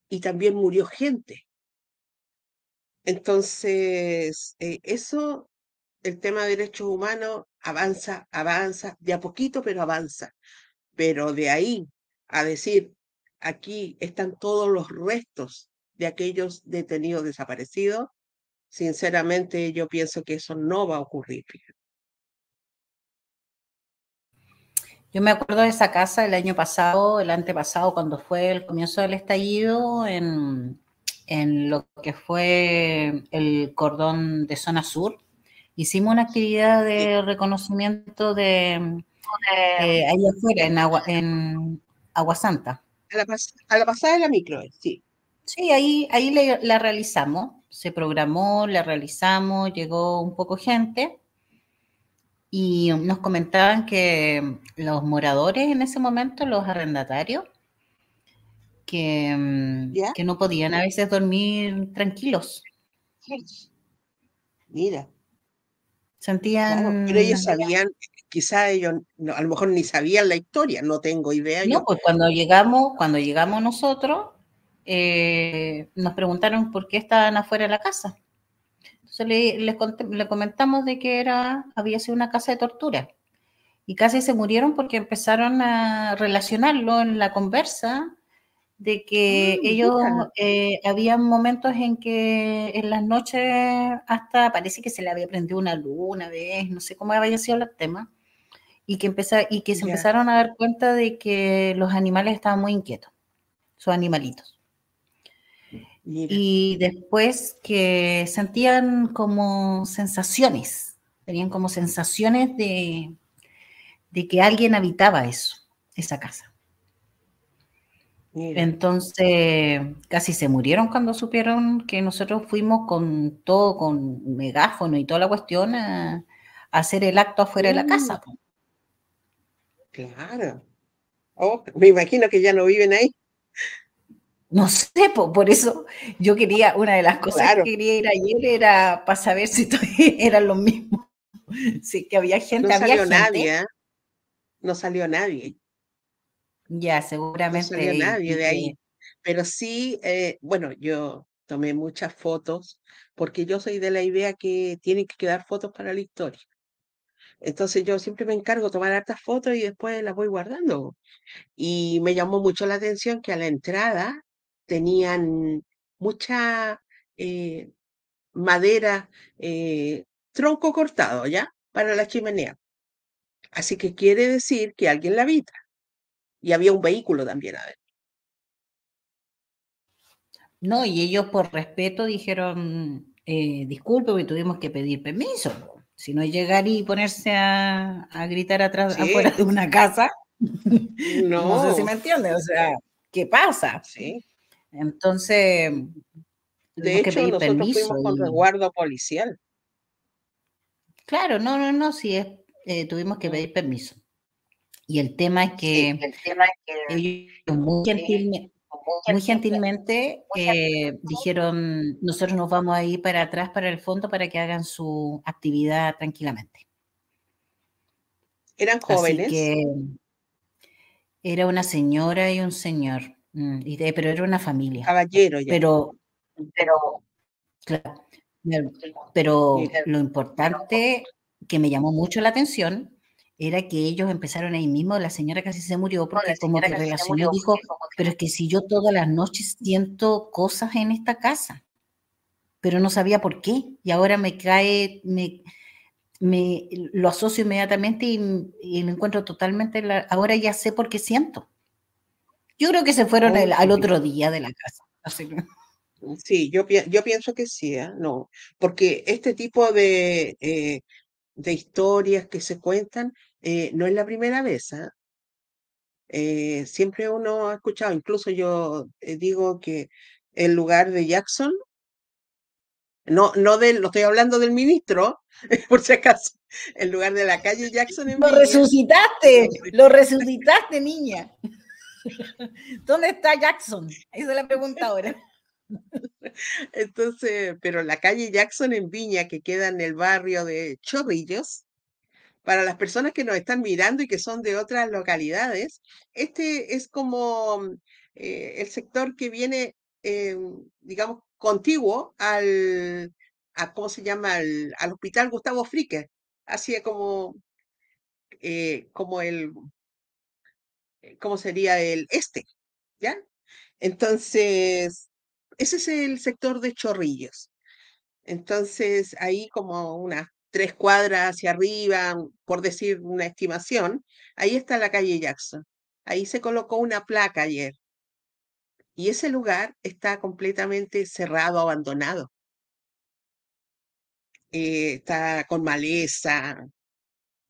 y también murió gente. Entonces, eh, eso, el tema de derechos humanos avanza, avanza, de a poquito, pero avanza. Pero de ahí a decir, aquí están todos los restos de aquellos detenidos desaparecidos, sinceramente yo pienso que eso no va a ocurrir. Yo me acuerdo de esa casa el año pasado, el antepasado, cuando fue el comienzo del estallido, en, lo que fue el cordón de zona sur. Hicimos una actividad de reconocimiento de, ahí afuera, en Agua, en Agua Santa. A la, pasada de la micro, sí. Sí, ahí, ahí la realizamos. Se programó, la realizamos, llegó un poco gente y nos comentaban que los moradores en ese momento, los arrendatarios, que, mm, que no podían a veces dormir tranquilos. Mira. Sentían. pero ellos sabían, quizá ellos a lo mejor ni sabían la historia, no tengo idea. No, pues cuando llegamos, cuando llegamos nosotros, eh, nos preguntaron por qué estaban afuera de la casa le, comentamos de que era, había sido una casa de tortura. Y casi se murieron porque empezaron a relacionarlo en la conversa de que ah, ellos eh, habían momentos en que en las noches hasta parece que se le había prendido una luz una vez, no sé cómo había sido el tema, y que, y que se empezaron a dar cuenta de que los animales estaban muy inquietos, sus animalitos. Y después que sentían como sensaciones, tenían como sensaciones de, de que alguien habitaba eso, esa casa. Entonces, casi se murieron cuando supieron que nosotros fuimos con todo, con megáfono y toda la cuestión a, hacer el acto afuera de la casa. Mm. Claro. Oh, me imagino que ya no viven ahí. No sé, por eso yo quería, una de las cosas que quería ir ayer era para saber si eran los mismos. Sí, que había gente. No salió nadie, ¿eh? No salió nadie. Ya, seguramente. No salió nadie de ahí. Pero sí, eh, bueno, yo tomé muchas fotos porque yo soy de la idea que tienen que quedar fotos para la historia. Entonces yo siempre me encargo de tomar hartas fotos y después las voy guardando. Y me llamó mucho la atención que a la entrada tenían mucha eh, madera, eh, tronco cortado, ¿ya? Para la chimenea. Así que quiere decir que alguien la habita. Y había un vehículo también adentro. No, y ellos por respeto dijeron, eh, disculpe, tuvimos que pedir permiso. Si no llegar y ponerse a, gritar atrás, afuera de una casa, no. no sé si me entiende, o sea, ¿qué pasa? Sí. Entonces, de hecho, nosotros fuimos con resguardo policial. Claro, no, no, no, sí, es, eh, tuvimos que pedir permiso. Y el tema es que, el tema es que ellos muy, gentilmente eh, dijeron, nosotros nos vamos a ir para atrás, para el fondo, para que hagan su actividad tranquilamente. ¿Eran jóvenes? era una señora y un señor. Mm, pero era una familia. Caballero ya. Pero, pero, claro, pero lo importante que me llamó mucho la atención era que ellos empezaron ahí mismo, la señora casi se murió porque como que relacionó dijo, pero es que si yo todas las noches siento cosas en esta casa, pero no sabía por qué, y ahora me cae, me, me lo asocio inmediatamente y, lo encuentro totalmente, ahora ya sé por qué siento. Yo creo que se fueron al otro día de la casa. Sí, yo, yo pienso que sí, ¿eh? No, porque este tipo de, eh, de historias que se cuentan eh, no es la primera vez, ¿ah? siempre uno ha escuchado, incluso yo digo que el lugar de Jackson, no, no, del, no estoy hablando del ministro, por si acaso, el lugar de la calle Jackson en Lo resucitaste, lo resucitaste, niña. ¿Dónde está Jackson? Esa es la pregunta ahora. Entonces, pero la calle Jackson en Viña, que queda en el barrio de Chorrillos, para las personas que nos están mirando y que son de otras localidades, este es como eh, el sector que viene, eh, digamos, contiguo al, a, ¿cómo se llama?, al, Hospital Gustavo Frique, así como, eh, como el, ¿cómo sería el este? ¿Ya? Entonces, ese es el sector de Chorrillos. Entonces, ahí como unas tres cuadras hacia arriba, por decir una estimación, ahí está la calle Jackson. Ahí se colocó una placa ayer. Y ese lugar está completamente cerrado, abandonado. Eh, está con maleza.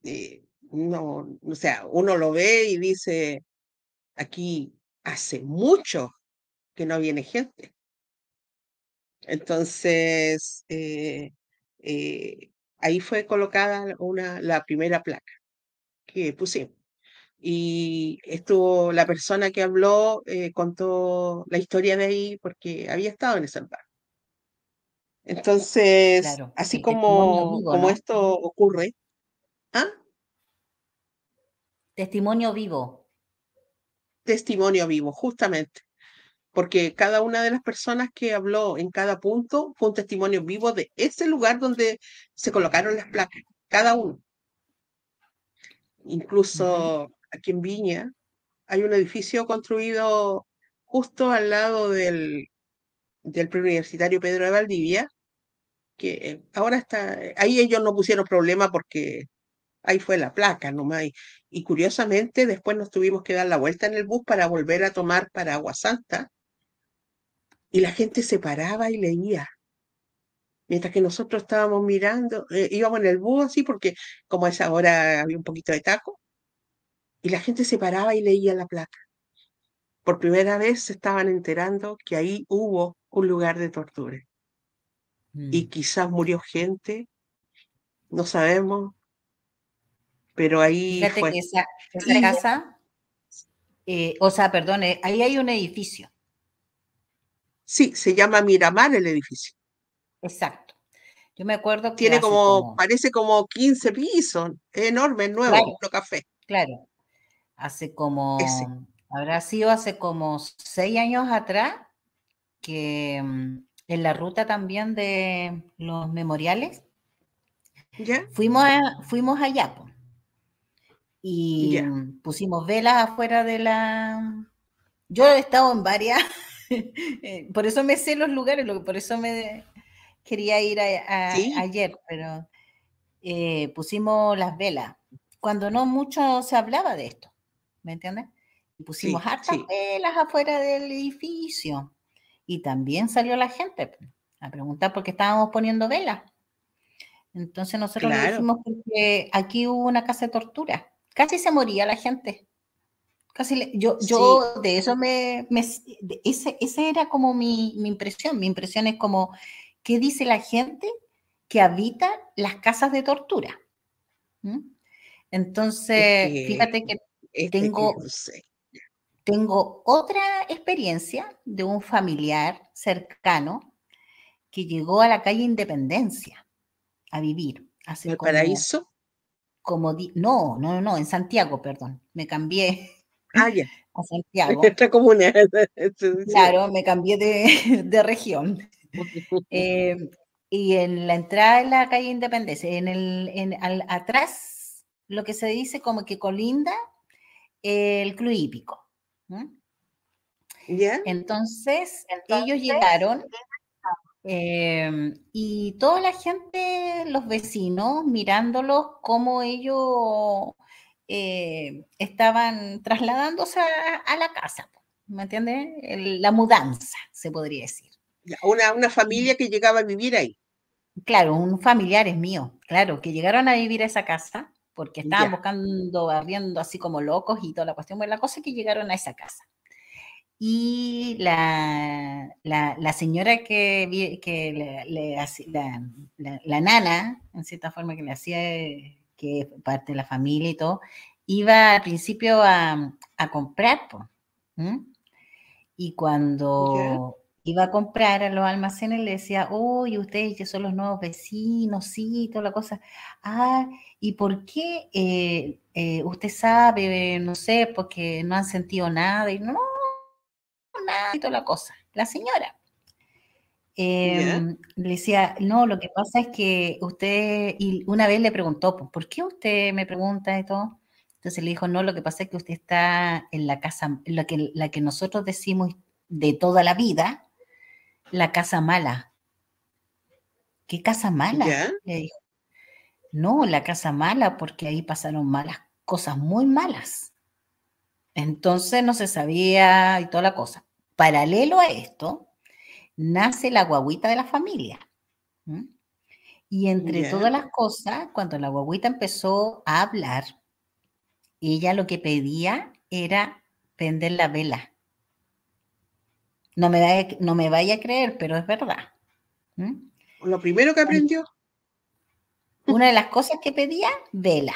Eh, no, o sea, uno lo ve y dice, aquí hace mucho que no viene gente. Entonces, eh, eh, ahí fue colocada una, la primera placa que pusimos. Y estuvo la persona que habló, eh, contó la historia de ahí porque había estado en ese lugar. Entonces, así como, como esto ocurre. ¿Ah? Testimonio vivo. Testimonio vivo, justamente. Porque cada una de las personas que habló en cada punto fue un testimonio vivo de ese lugar donde se colocaron las placas, cada uno. Incluso aquí en Viña hay un edificio construido justo al lado del, del preuniversitario Pedro de Valdivia, que ahora está, ahí ellos no pusieron problema porque ahí fue la placa nomás. Y, y curiosamente después nos tuvimos que dar la vuelta en el bus para volver a tomar para Aguasanta y la gente se paraba y leía. Mientras que nosotros estábamos mirando, eh, íbamos en el bus así, porque como a esa hora había un poquito de taco, y la gente se paraba y leía la placa. Por primera vez se estaban enterando que ahí hubo un lugar de tortura. Y mm. quizás murió gente, no sabemos, pero ahí. Fíjate que esa, casa, eh, o sea, perdón, eh, ahí hay un edificio Sí, se llama Miramar el edificio. Exacto. Yo me acuerdo que. Tiene como, parece como 15 pisos, es enorme, es nuevo, claro, café. Claro. Hace como. Habrá sido hace como seis años atrás que mm, en la ruta también de los memoriales. ¿Ya? Fuimos, fuimos allá. Y pusimos velas afuera de la. Yo he estado en varias Eh, por eso me sé los lugares, por eso me quería ir ayer, pero eh, pusimos las velas. Cuando no mucho se hablaba de esto, ¿me entiendes? Y pusimos hartas velas afuera del edificio. Y también salió la gente a preguntar por qué estábamos poniendo velas. Entonces nosotros le dijimos que aquí hubo una casa de tortura. Casi se moría la gente. Casi yo, yo de eso me, me ese, ese, era como mi, mi, impresión. Mi impresión es como, ¿qué dice la gente que habita las casas de tortura? ¿Mm? Entonces, fíjate que tengo, tengo otra experiencia de un familiar cercano que llegó a la calle Independencia a vivir. Hace ¿El paraíso? Como no, no, no, en Santiago, perdón. Me cambié Ah, ya. A Santiago. comuna. claro, me cambié de, región. Eh, y en la entrada de la calle Independencia, en el, en, atrás, lo que se dice como que colinda el club hípico. Entonces, ellos llegaron em, y toda la gente, los vecinos, mirándolos, como ellos eh, estaban trasladándose a, la casa, ¿me entiendes? La mudanza, se podría decir. Una, una familia que llegaba a vivir ahí. Claro, un familiar es mío, claro, que llegaron a vivir a esa casa porque estaban buscando, barriendo así como locos y toda la cuestión. Bueno, la cosa es que llegaron a esa casa. Y la, la, señora que, que le, la, la, nana, en cierta forma que le hacía, que parte de la familia y todo, iba al principio a, a comprar. Y cuando iba a comprar a los almacenes, le decía, uy, ustedes que son los nuevos vecinos, sí, toda la cosa. Ah, ¿y por qué eh, eh, usted sabe, no sé, porque no han sentido nada? Y no, nada, y toda la cosa. La señora. Em, le decía, no, lo que pasa es que usted, y una vez le preguntó, ¿por qué usted me pregunta y todo? Entonces le dijo, no, lo que pasa es que usted está en la casa, la que, la que nosotros decimos de toda la vida, la casa mala. ¿Qué casa mala? Le dijo. No, la casa mala, porque ahí pasaron malas cosas muy malas. Entonces no se sabía y toda la cosa. Paralelo a esto, nace la guaguita de la familia. Y entre todas las cosas, cuando la guaguita empezó a hablar, ella lo que pedía era prender la vela. No me, vaya, no me vaya a creer, pero es verdad. Lo primero que aprendió. Una de las cosas que pedía, vela.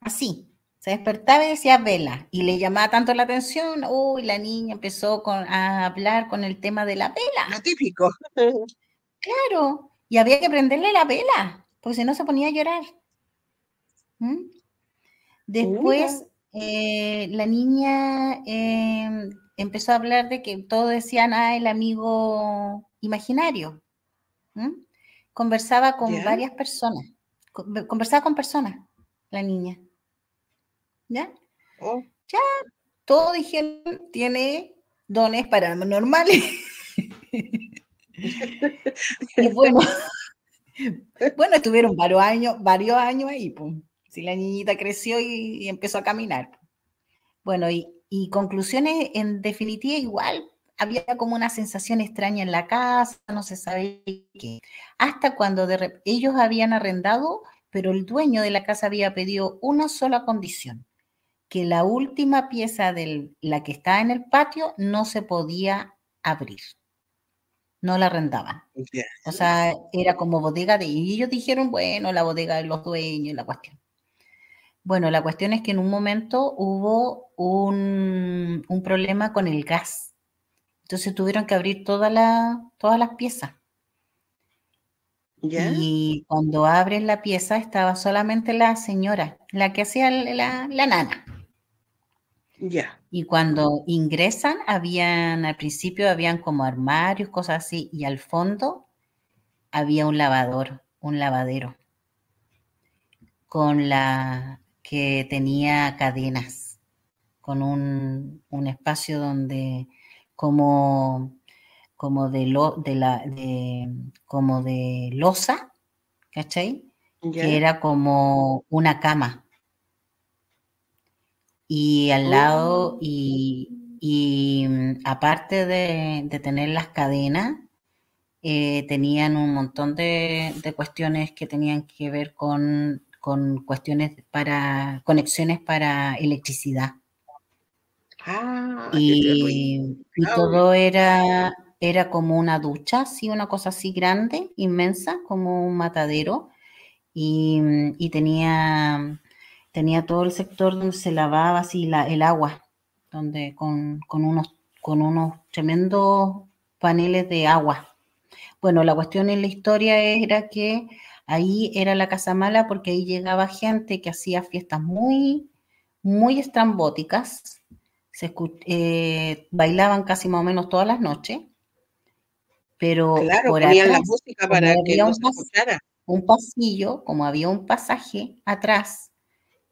Así. Se despertaba y decía vela. Y le llamaba tanto la atención, uy, la niña empezó a hablar con el tema de la vela. Lo típico. Claro. Y había que prenderle la vela, porque si no se ponía a llorar. Después, eh, la niña em, empezó a hablar de que todos decían, ah, el amigo imaginario. Conversaba con varias personas, conversaba con personas, la niña. ¿Ya? Oh. Ya, todos dijeron, tiene dones paranormales. y bueno, bueno, estuvieron varios años, varios años ahí, pues. Si la niñita creció y empezó a caminar. Bueno, y, y conclusiones, en definitiva, igual había como una sensación extraña en la casa, no se sabía qué. Hasta cuando de ellos habían arrendado, pero el dueño de la casa había pedido una sola condición, que la última pieza de la que estaba en el patio no se podía abrir. No la arrendaban. O sea, era como bodega de... Y ellos dijeron, bueno, la bodega de los dueños, la cuestión. Bueno, la cuestión es que en un momento hubo un, problema con el gas. Entonces tuvieron que abrir todas las piezas. Y cuando abren la pieza estaba solamente la señora, la que hacía la, nana. Y cuando ingresan, habían, al principio habían como armarios, cosas así, y al fondo había un lavador, un lavadero, con la, que tenía cadenas, con un, espacio donde como, como de, lo, de, la, de, como de losa, ¿cachai? Que era como una cama. Y al lado, oh. y, mm, aparte de, tener las cadenas, eh, tenían un montón de, de, cuestiones que tenían que ver con con cuestiones para conexiones para electricidad. Ah, y, todo era, era como una ducha, sí, una cosa así grande, inmensa, como un matadero. Y, tenía, tenía todo el sector donde se lavaba así la, el agua, donde con, con, unos, con unos tremendos paneles de agua. Bueno, la cuestión en la historia era que Ahí era la casa mala porque ahí llegaba gente que hacía fiestas muy, muy estrambóticas. Se eh, bailaban casi más o menos todas las noches. Pero por atrás, la música para que un, un pasillo, como había un pasaje atrás,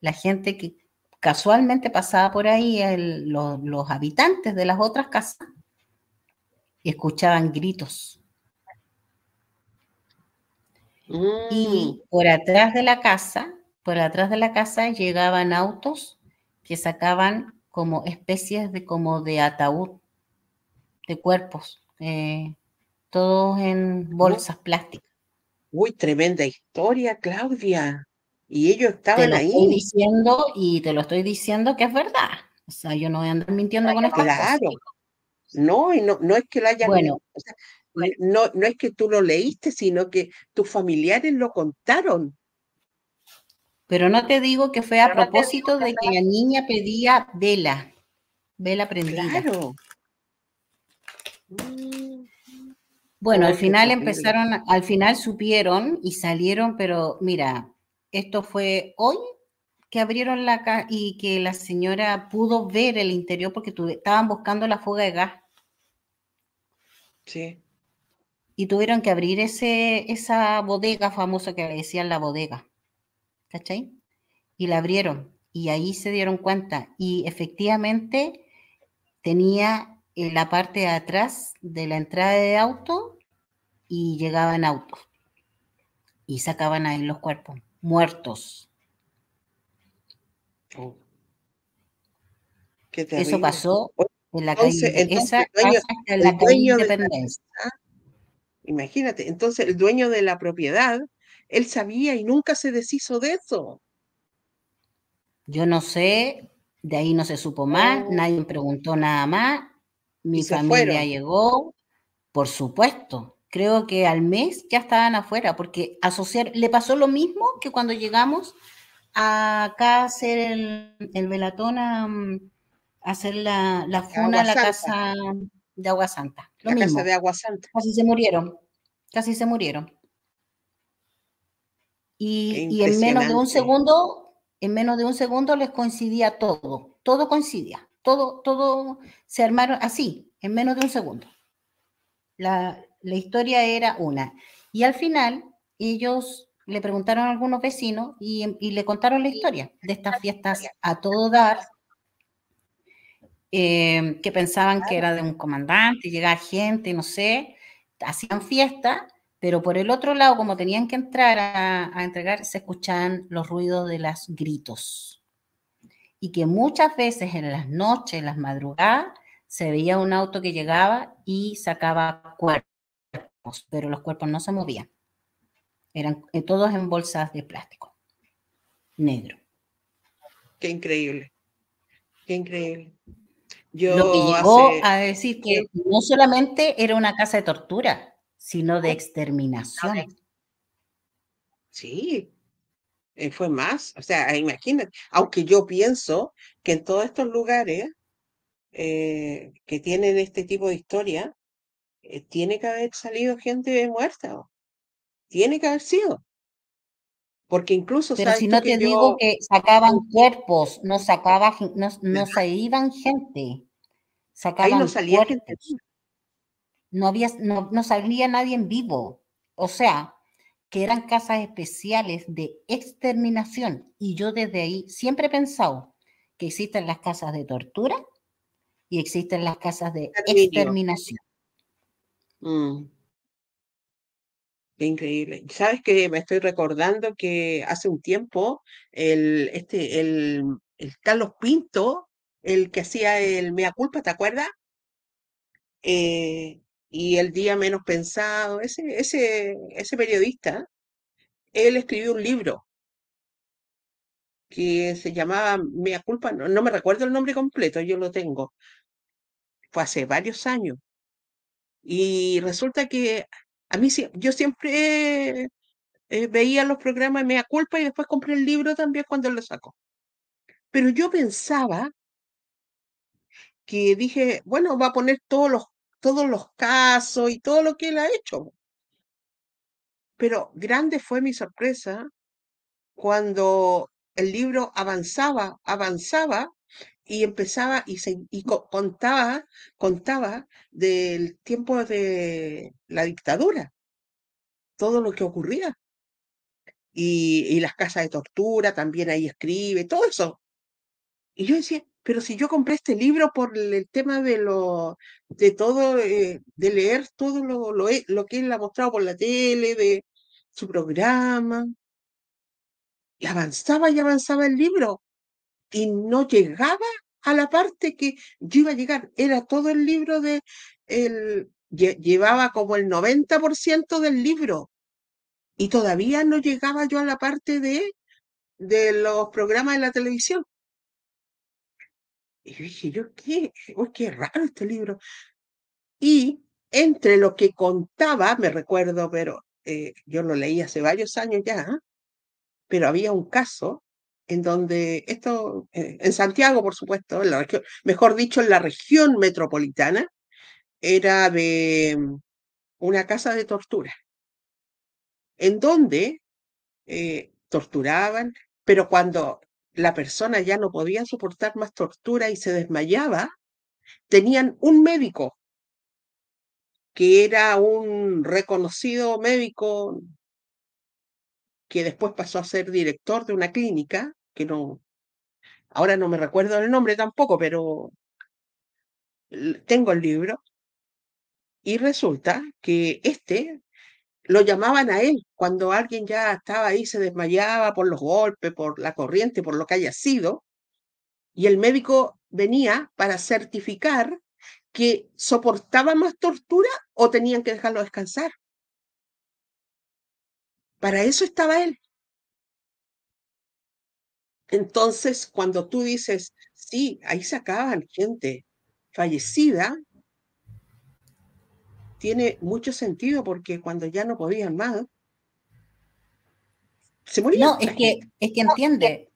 la gente que casualmente pasaba por ahí, los, los habitantes de las otras casas, escuchaban gritos y mm. por atrás de la casa, por atrás de la casa llegaban autos que sacaban como especies de como de ataúd, de cuerpos, eh, todos en bolsas plásticas. Uy, tremenda historia, Claudia. Y ellos estaban te lo ahí. Estoy diciendo y te lo estoy diciendo que es verdad. O sea, yo no voy a andar mintiendo con estas claro. No, y no, no es que lo hayan. Bueno, no, no es que tú lo leíste, sino que tus familiares lo contaron. Pero no te digo que fue a propósito de que la niña pedía vela, vela prendida. Claro. Bueno, al final empezaron, al final supieron y salieron, pero mira, esto fue hoy que abrieron la casa y que la señora pudo ver el interior porque estaban buscando la fuga de gas. Sí. Y tuvieron que abrir ese, esa bodega famosa que le decían la bodega. ¿Cachai? Y la abrieron. Y ahí se dieron cuenta. Y efectivamente tenía en la parte de atrás de la entrada de auto y llegaban autos. Y sacaban ahí los cuerpos, muertos. Oh. Eso pasó en la calle, esa en la calle Independencia. Imagínate, entonces el dueño de la propiedad, él sabía y nunca se deshizo de eso. Yo no sé, de ahí no se supo más, oh. nadie preguntó nada más, mi familia llegó, por supuesto. Creo que al mes ya estaban afuera, porque asociar, le pasó lo mismo que cuando llegamos acá a hacer el, el velatón, a, hacer la, la funa a la casa de Agua Santa. la casa de Agua Santa. Casi se murieron, casi se murieron. Y, y, en menos de un segundo, en menos de un segundo les coincidía todo, todo coincidía, todo, todo se armaron así, en menos de un segundo. La, la historia era una. Y al final, ellos le preguntaron a algunos vecinos y, le contaron la historia de estas fiestas a todo dar eh, que pensaban que era de un comandante, llegaba gente, no sé, hacían fiesta, pero por el otro lado, como tenían que entrar a, entregar, se escuchaban los ruidos de los gritos. Y que muchas veces en las noches, en las madrugadas, se veía un auto que llegaba y sacaba cuerpos, pero los cuerpos no se movían. Eran eh, todos en bolsas de plástico negro. Qué increíble. Qué increíble lo que llegó a decir que no solamente era una casa de tortura, sino de exterminación. Sí, eh, fue más. O sea, imagínate, aunque yo pienso que en todos estos lugares eh, que tienen este tipo de historia, eh, tiene que haber salido gente muerta. Tiene que haber sido. Porque incluso... Pero si no te digo que sacaban cuerpos, no sacaban, no, no se iban gente. Sacaban no salía No, había, no, no salía nadie en vivo. O sea, que eran casas especiales de exterminación. Y yo desde ahí siempre he pensado que existen las casas de tortura y existen las casas de exterminación. Mm. Qué increíble. ¿Sabes que Me estoy recordando que hace un tiempo el, este, el, Carlos Pinto, el que hacía el Mea Culpa, ¿te acuerdas? Eh, y el día menos pensado, ese, ese, ese periodista, él escribió un libro que se llamaba Mea Culpa, no, no me recuerdo el nombre completo, yo lo tengo. Fue hace varios años. Y resulta que a mí yo siempre eh, veía los programas Mea Culpa y después compré el libro también cuando lo sacó. Pero yo pensaba que dije, bueno, va a poner todos los, todos los casos y todo lo que él ha hecho. Pero grande fue mi sorpresa cuando el libro avanzaba, avanzaba y empezaba y, contaba, contaba del tiempo de la dictadura, todo lo que ocurría. Y, y las casas de tortura, también ahí escribe, todo eso. Y yo decía, pero si yo compré este libro por el tema de lo, de todo, eh, de leer todo lo, lo, lo, que él ha mostrado por la tele, de su programa, y avanzaba y avanzaba el libro, y no llegaba a la parte que yo iba a llegar, era todo el libro de el, llevaba como el 90% del libro y todavía no llegaba yo a la parte de, de los programas de la televisión. Y dije, yo, ¿qué? qué raro este libro. Y entre lo que contaba, me recuerdo, pero eh, yo lo leí hace varios años ya, pero había un caso en donde esto, eh, en Santiago, por supuesto, mejor dicho, en la región metropolitana, era de mm, una casa de tortura, en donde eh, torturaban, pero cuando la persona ya no podía soportar más tortura y se desmayaba, tenían un médico que era un reconocido médico que después pasó a ser director de una clínica, que no, ahora no me recuerdo el nombre tampoco, pero tengo el libro, y resulta que este lo llamaban a él cuando alguien ya estaba ahí, se desmayaba por los golpes, por la corriente, por lo que haya sido, y el médico venía para certificar que soportaba más tortura o tenían que dejarlo descansar. Para eso estaba él. Entonces, cuando tú dices, sí, ahí sacaban gente fallecida, tiene mucho sentido porque cuando ya no podían más, se morían. No, es que, es que entiende.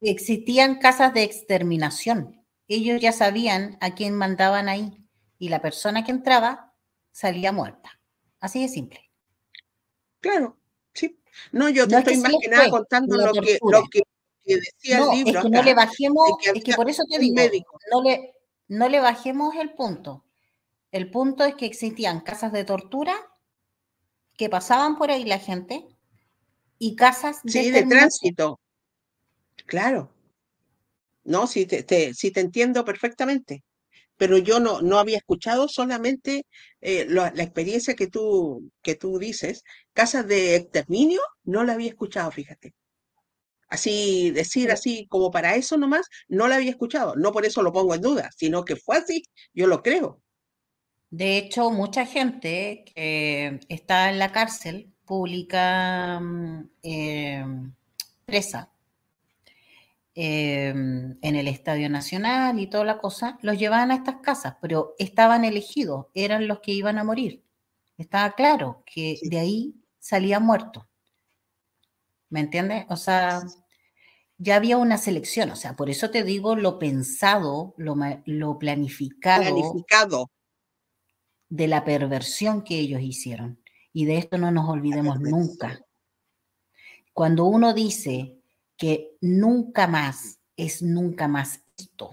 Existían casas de exterminación. Ellos ya sabían a quién mandaban ahí y la persona que entraba salía muerta. Así de simple. Claro, sí. No, yo te estoy más que nada contando lo que, lo que, decía el libro. Es que no le bajemos, es que por eso te digo, no le, no le bajemos el punto. El punto es que existían casas de tortura que pasaban por ahí la gente y casas de, sí, de tránsito. Claro. No, sí te, te, sí te entiendo perfectamente pero yo no, no había escuchado solamente eh, la, experiencia que tú, que tú dices. Casas de exterminio, no la había escuchado, fíjate. Así, decir así como para eso nomás, no la había escuchado. No por eso lo pongo en duda, sino que fue así, yo lo creo. De hecho, mucha gente que está en la cárcel pública mm, eh, presa Em, en el Estadio Nacional y toda la cosa, los llevaban a estas casas, pero estaban elegidos, eran los que iban a morir. Estaba claro que de ahí salían muertos. ¿Me entiendes? O sea, ya había una selección, o sea, por eso te digo lo pensado, lo, lo planificado, planificado de la perversión que ellos hicieron. Y de esto no nos olvidemos nunca. Cuando uno dice que nunca más es nunca más esto.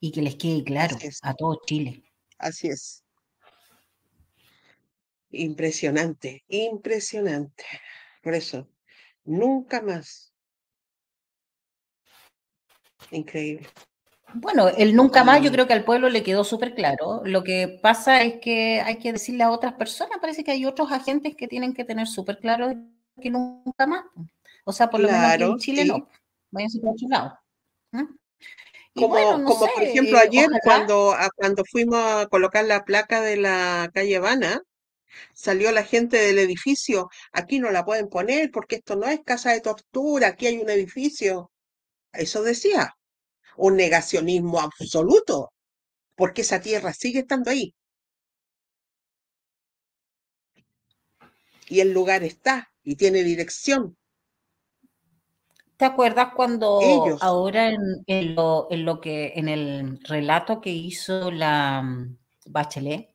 Y que les quede claro a todo Chile. Así es. Impresionante, impresionante. Por eso, nunca más. Increíble. Bueno, el nunca más yo creo que al pueblo le quedó súper claro. Lo que pasa es que hay que decirle a otras personas, parece que hay otros agentes que tienen que tener súper claro que nunca más. O sea, por lo menos en Chile no. Váyanse por otro lado. Como, como por ejemplo ayer cuando, cuando fuimos a colocar la placa de la calle Habana, salió la gente del edificio, aquí no la pueden poner porque esto no es casa de tortura, aquí hay un edificio. Eso decía, un negacionismo absoluto, porque esa tierra sigue estando ahí. Y el lugar está y tiene dirección. ¿Te acuerdas cuando ahora en, lo, que en el relato que hizo la mm, Bachelet?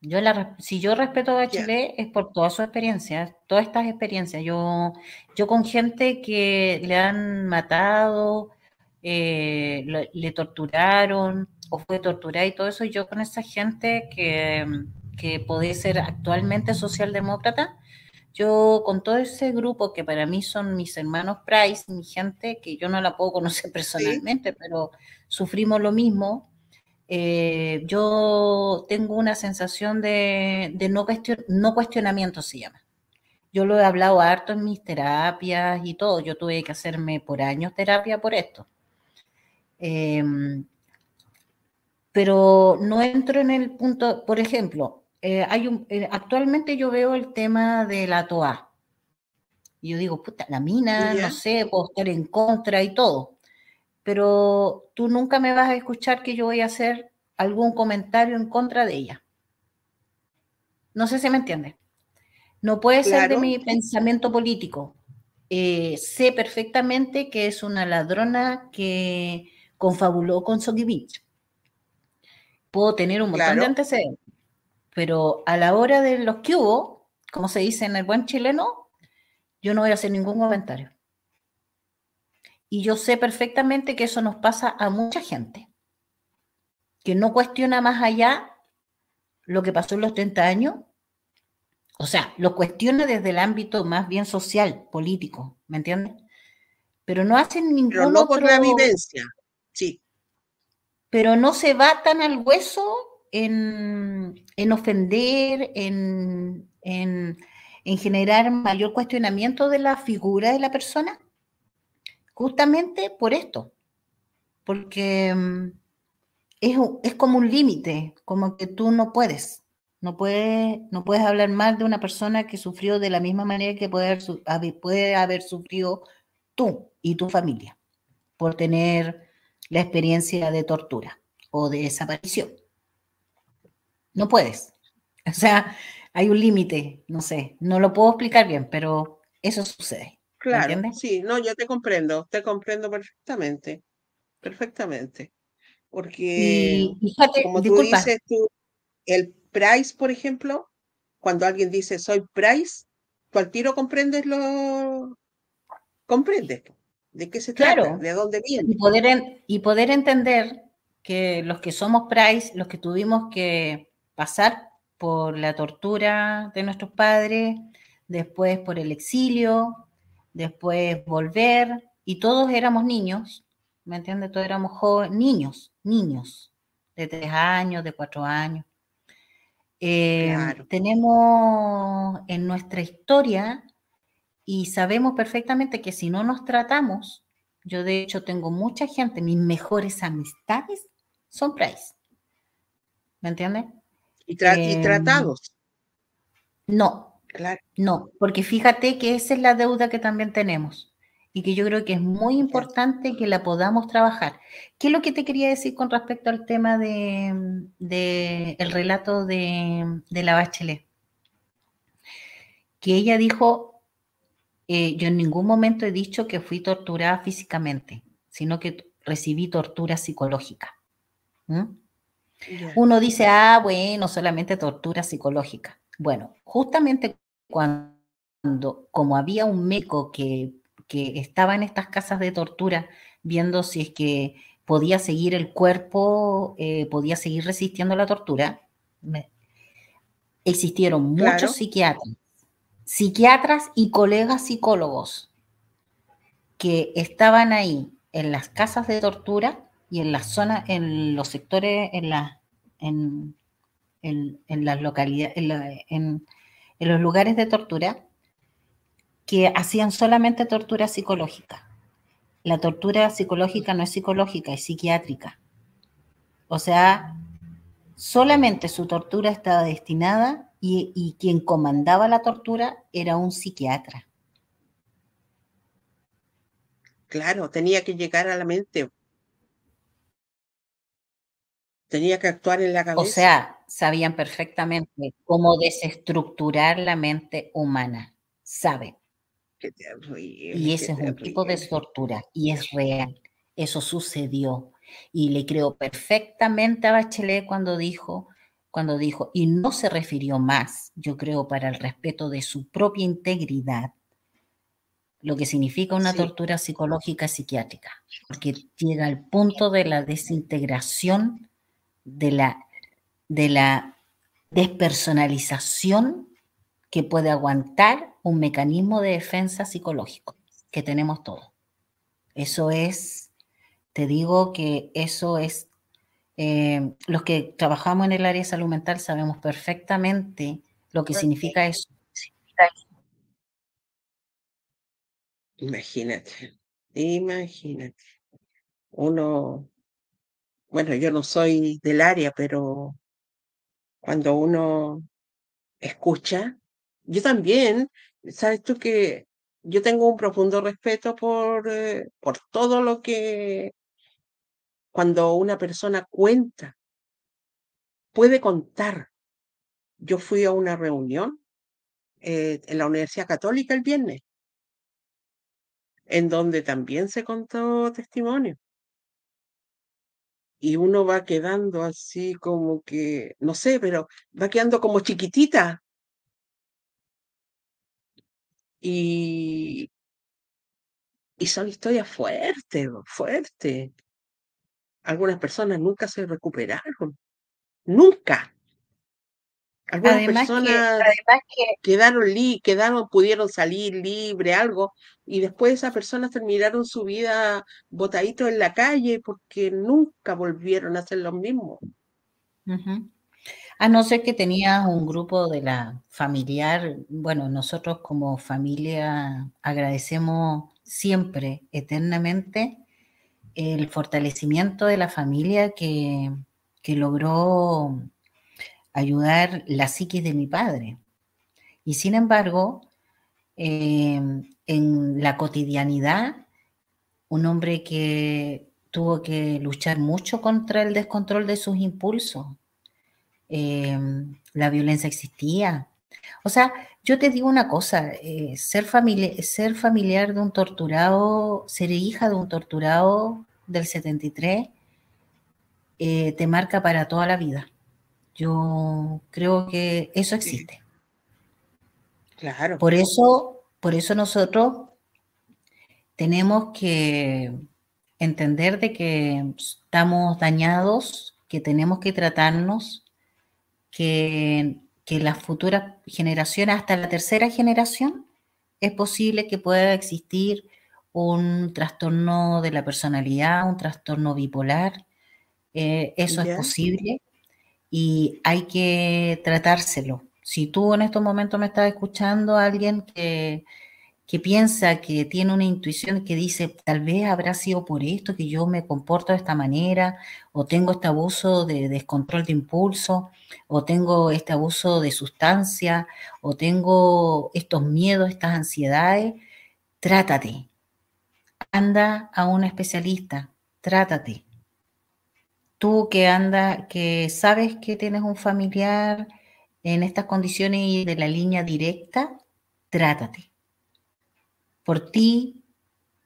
Yo la, si yo respeto a Bachelet es por toda su experiencia, todas estas experiencias. Yo, yo con gente que le han matado, eh, le torturaron o fue torturada y todo eso, yo con esa gente que, que puede ser actualmente socialdemócrata, yo con todo ese grupo que para mí son mis hermanos Price, mi gente, que yo no la puedo conocer personalmente, pero sufrimos lo mismo, eh, yo tengo una sensación de, no, no cuestionamiento, se llama. Yo lo he hablado harto en mis terapias y todo. Yo tuve que hacerme por años terapia por esto. Em, pero no entro en el punto, por ejemplo, eh, hay un, eh, actualmente yo veo el tema de la TOA. Y yo digo, puta, la mina, no sé, puedo estar en contra y todo. Pero tú nunca me vas a escuchar que yo voy a hacer algún comentario en contra de ella. No sé si me entiende. No puede ser de mi pensamiento político. Eh, sé perfectamente que es una ladrona que confabuló con Beach. Puedo tener un montón de antecedentes, pero a la hora de los que hubo, como se dice en el buen chileno, yo no voy a hacer ningún comentario. Y yo sé perfectamente que eso nos pasa a mucha gente, que no cuestiona más allá lo que pasó en los 30 años o sea, lo cuestiona desde el ámbito más bien social, político, ¿me entiendes? Pero no hacen ningún Pero no por la vivencia, sí. Pero no se va tan al hueso en, ofender, en, en, generar mayor cuestionamiento de la figura de la persona, justamente por esto, porque mm, es, es como un límite, como que tú no puedes. No, puede, no puedes hablar mal de una persona que sufrió de la misma manera que puede haber, puede haber sufrido tú y tu familia por tener la experiencia de tortura o de desaparición. No puedes. O sea, hay un límite, no sé, no lo puedo explicar bien, pero eso sucede. Claro, sí, no, yo te comprendo, te comprendo perfectamente, perfectamente. Porque, como tú dices, tú, el Price, por ejemplo, cuando alguien dice soy Price, tú al tiro comprendes lo comprendes de qué se trata, de dónde viene. Y poder, y poder entender que los que somos Price, los que tuvimos que pasar por la tortura de nuestros padres, después por el exilio, después volver, y todos éramos niños, ¿me entiendes? Todos éramos jóvenes, niños, niños, de tres años, de cuatro años. Eh, tenemos en nuestra historia y sabemos perfectamente que si no nos tratamos, yo de hecho tengo mucha gente, mis mejores amistades son Price. ¿Me entiendes? ¿Y, em, tratados? No, claro. no, porque fíjate que esa es la deuda que también tenemos y que yo creo que es muy importante que la podamos trabajar. ¿Qué es lo que te quería decir con respecto al tema de, el relato de, la Bachelet? Que ella dijo, eh, yo en ningún momento he dicho que fui torturada físicamente, sino que recibí tortura psicológica. Uno dice, ah, bueno, solamente tortura psicológica. Bueno, justamente cuando, como había un meco que que estaba en estas casas de tortura viendo si es que podía seguir el cuerpo, eh, podía seguir resistiendo la tortura, existieron muchos psiquiatras, psiquiatras y colegas psicólogos que estaban ahí en las casas de tortura y en las zonas, en los sectores, en, la, en, las localidades, en los lugares de tortura, que hacían solamente tortura psicológica. La tortura psicológica no es psicológica, es psiquiátrica. O sea, solamente su tortura estaba destinada y, quien comandaba la tortura era un psiquiatra. Claro, tenía que llegar a la mente. Tenía que actuar en la cabeza. O sea, sabían perfectamente cómo desestructurar la mente humana. Saben. Y ese es un tipo de tortura y es real. Eso sucedió. Y le creo perfectamente a Bachelet cuando dijo, cuando dijo, y no se refirió más, yo creo, para el respeto de su propia integridad, lo que significa una tortura psicológica psiquiátrica, porque llega al punto de la desintegración, de la, de la despersonalización que puede aguantar un mecanismo de defensa psicológico que tenemos todos. Eso es, te digo que eso es, eh, los que trabajamos en el área de salud mental sabemos perfectamente lo que significa eso. Imagínate, imagínate. Uno, bueno, yo no soy del área, pero cuando uno escucha, yo también, sabes tú que yo tengo un profundo respeto por, eh, por todo lo que cuando una persona cuenta, puede contar. Yo fui a una reunión eh, en la Universidad Católica el viernes, en donde también se contó testimonio y uno va quedando así como que, no sé, pero va quedando como chiquitita. Y, y son historias fuertes, fuertes. Algunas personas nunca se recuperaron, nunca. Algunas personas quedaron, li quedaron, pudieron salir libre, algo, y después esas personas terminaron su vida botaditos en la calle porque nunca volvieron a hacer lo mismo. A no ser que tenías un grupo de la familiar, bueno, nosotros como familia agradecemos siempre, eternamente, el fortalecimiento de la familia que, que logró ayudar la psiquis de mi padre. Y sin embargo, em, en la cotidianidad, un hombre que tuvo que luchar mucho contra el descontrol de sus impulsos. Em, la violencia existía. O sea, yo te digo una cosa, eh, ser, ser familiar de un torturado, ser hija de un torturado del 73, eh, te marca para toda la vida. Yo creo que eso existe. Claro. Por eso, por eso nosotros tenemos que entender de que estamos dañados, que tenemos que tratarnos, que, que las futuras generaciones, hasta la tercera generación, es posible que pueda existir un trastorno de la personalidad, un trastorno bipolar. Eh, eso es posible y hay que tratárselo. Si tú en estos momentos me estás escuchando alguien que, que piensa que tiene una intuición que dice, tal vez habrá sido por esto que yo me comporto de esta manera, o tengo este abuso de descontrol de impulso, o tengo este abuso de sustancia, o tengo estos miedos, estas ansiedades, trátate. Anda a un especialista, trátate tú que anda, que sabes que tienes un familiar en estas condiciones y de la línea directa, trátate. Por ti,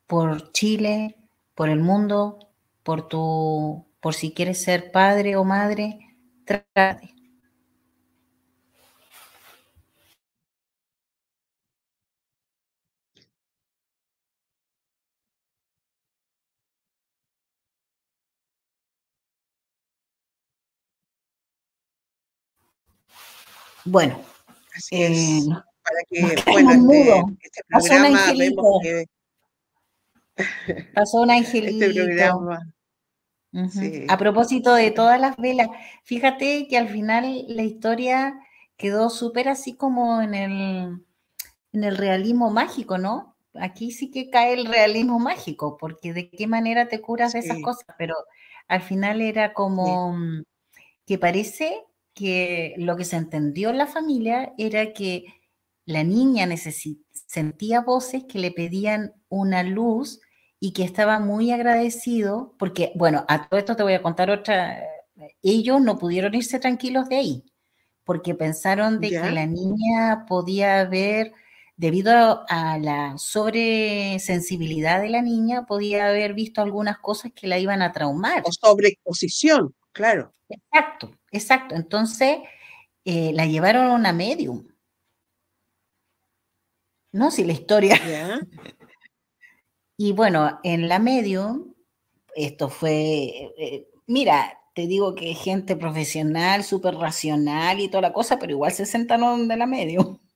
por Chile, por el mundo, por tu, por si quieres ser padre o madre, trátate. Bueno, Así eh, para que, bueno, este, este programa vemos que... Pasó un este angelito. A propósito de todas las velas, fíjate que al final la historia quedó súper así como en el, en el realismo mágico, ¿no? Aquí sí que cae el realismo mágico, porque de qué manera te curas de esas cosas, pero al final era como mm, que parece que lo que se entendió en la familia era que la niña sentía voces que le pedían una luz y que estaba muy agradecido, porque, bueno, a todo esto te voy a contar otra, ellos no pudieron irse tranquilos de ahí, porque pensaron de que la niña podía haber, debido a la sobresensibilidad de la niña, podía haber visto algunas cosas que la iban a traumar. O sobreexposición, claro. Exacto, exacto. Entonces eh, la llevaron a una medium. No, si la historia. y bueno, en la medium, esto fue, eh, mira, te digo que gente profesional, súper racional y toda la cosa, pero igual se sentaron de la medium.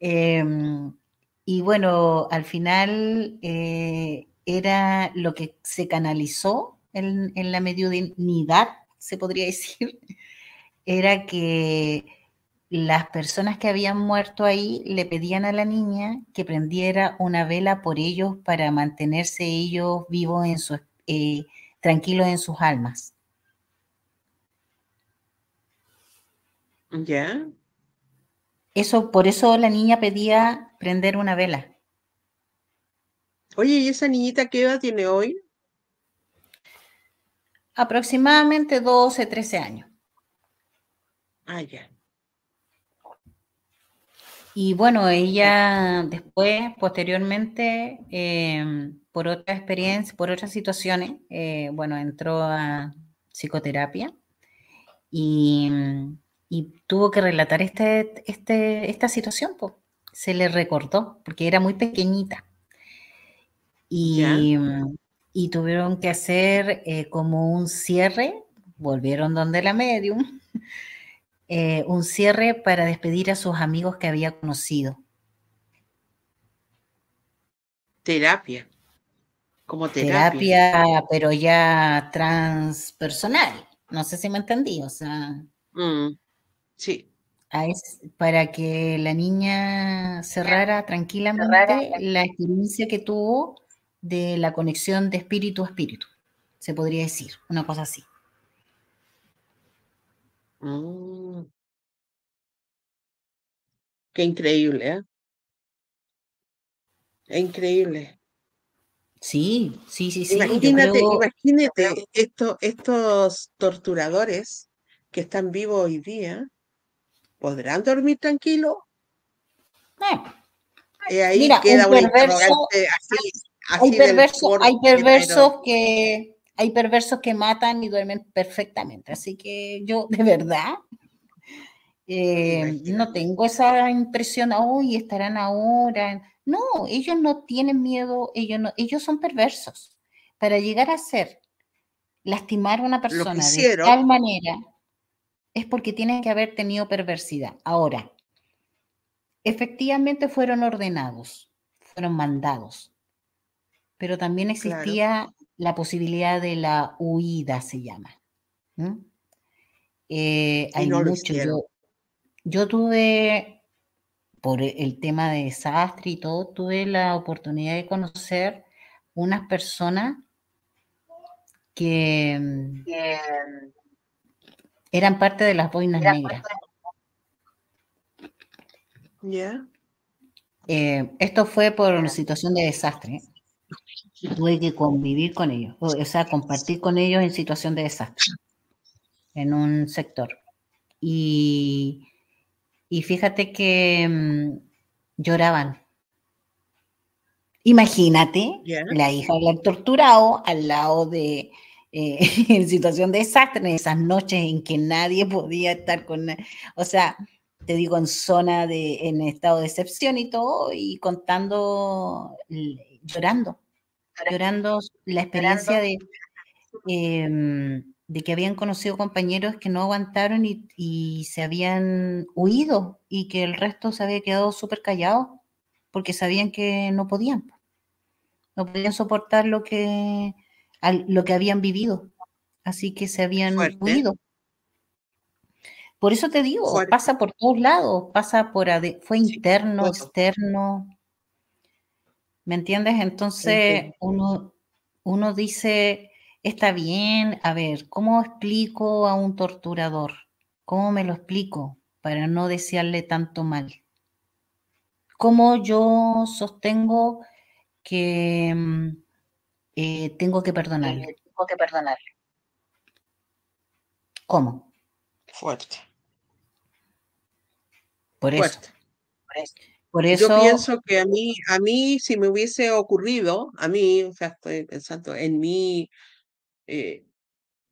Em, y bueno, al final eh, era lo que se canalizó en, en la mediunidad se podría decir, era que las personas que habían muerto ahí le pedían a la niña que prendiera una vela por ellos para mantenerse ellos vivos en su, eh, tranquilos en sus almas. Ya. Eso, por eso la niña pedía prender una vela. Oye, ¿y esa niñita qué edad tiene hoy? Aproximadamente 12, 13 años. Ah, ya. Y bueno, ella después, posteriormente, em, por otra experiencia, por otras situaciones, eh, bueno, entró a psicoterapia y, tuvo que relatar este, este, esta situación, pues. se le recordó, porque era muy pequeñita. Y, y tuvieron que hacer eh, como un cierre, volvieron donde la medium, eh, un cierre para despedir a sus amigos que había conocido. Terapia. Como terapia. Terapia, pero ya transpersonal. No sé si me entendí, o sea. Mm, sí. para que la niña cerrara tranquilamente la experiencia que tuvo de la conexión de espíritu a espíritu, se podría decir, una cosa así. Mm. Qué increíble, ¿eh? Increíble. Sí, sí, sí, sí. Imagínate, imagínate estos torturadores que están vivos hoy día, ¿podrán dormir tranquilos? Y ahí queda un, así hay, perversos que hay perversos que matan y duermen perfectamente. Así que yo, de verdad, eh, no tengo esa impresión, hoy estarán ahora. No, ellos no tienen miedo, ellos, no, ellos son perversos. Para llegar a ser, lastimar a una persona de tal manera, es porque tienen que haber tenido perversidad. Ahora, efectivamente fueron ordenados, fueron mandados pero también existía la posibilidad de la huida, se llama. Eh, hay mucho. Yo, yo tuve, por el tema de desastre y todo, tuve la oportunidad de conocer unas personas que mm, eran parte de las boinas negras. Eh, esto fue por una situación de desastre. Tuve que convivir con ellos, o sea, compartir con ellos en situación de desastre, en un sector. Y, y fíjate que mm, lloraban. Imagínate la hija del torturado al lado de, eh, en situación de desastre, en esas noches en que nadie podía estar con, o sea, te digo, en zona de, en estado de excepción y todo, y contando, llorando llorando la experiencia de, em, de que habían conocido compañeros que no aguantaron y, se habían huido y que el resto se había quedado súper callado porque sabían que no podían, no podían soportar lo que, lo que habían vivido, así que se habían huido. Por eso te digo, pasa por todos lados, pasa por, fue interno, externo, ¿Me entiendes? Entonces uno, uno dice, está bien, a ver, ¿cómo explico a un torturador? ¿Cómo me lo explico para no desearle tanto mal? ¿Cómo yo sostengo que mm, eh, tengo que perdonarle? Tengo que perdonarle. ¿Cómo? Fuerte. Por eso. Por eso. Yo pienso que a mí, a mí, si me hubiese ocurrido, a mí, o sea, estoy pensando en mí, eh,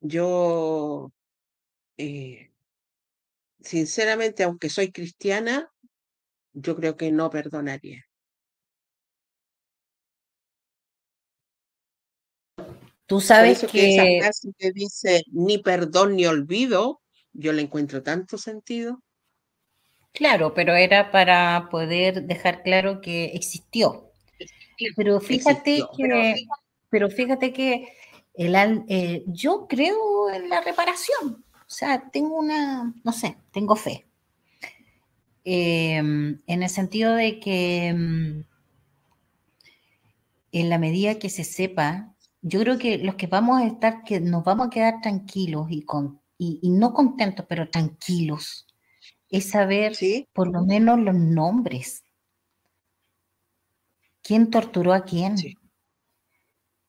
yo, eh, sinceramente, aunque soy cristiana, yo creo que no perdonaría. Tú sabes que, esa frase que dice ni perdón ni olvido, yo le encuentro tanto sentido. Claro, pero era para poder dejar claro que existió. Pero fíjate que, pero fíjate que el, eh, yo creo en la reparación. O sea, tengo una, no sé, tengo fe. Em, en el sentido de que em, en la medida que se sepa yo creo que los que vamos a estar, que nos vamos a quedar tranquilos y, con, y, no contentos, pero tranquilos, es saber por lo menos los nombres. ¿Quién torturó a quién?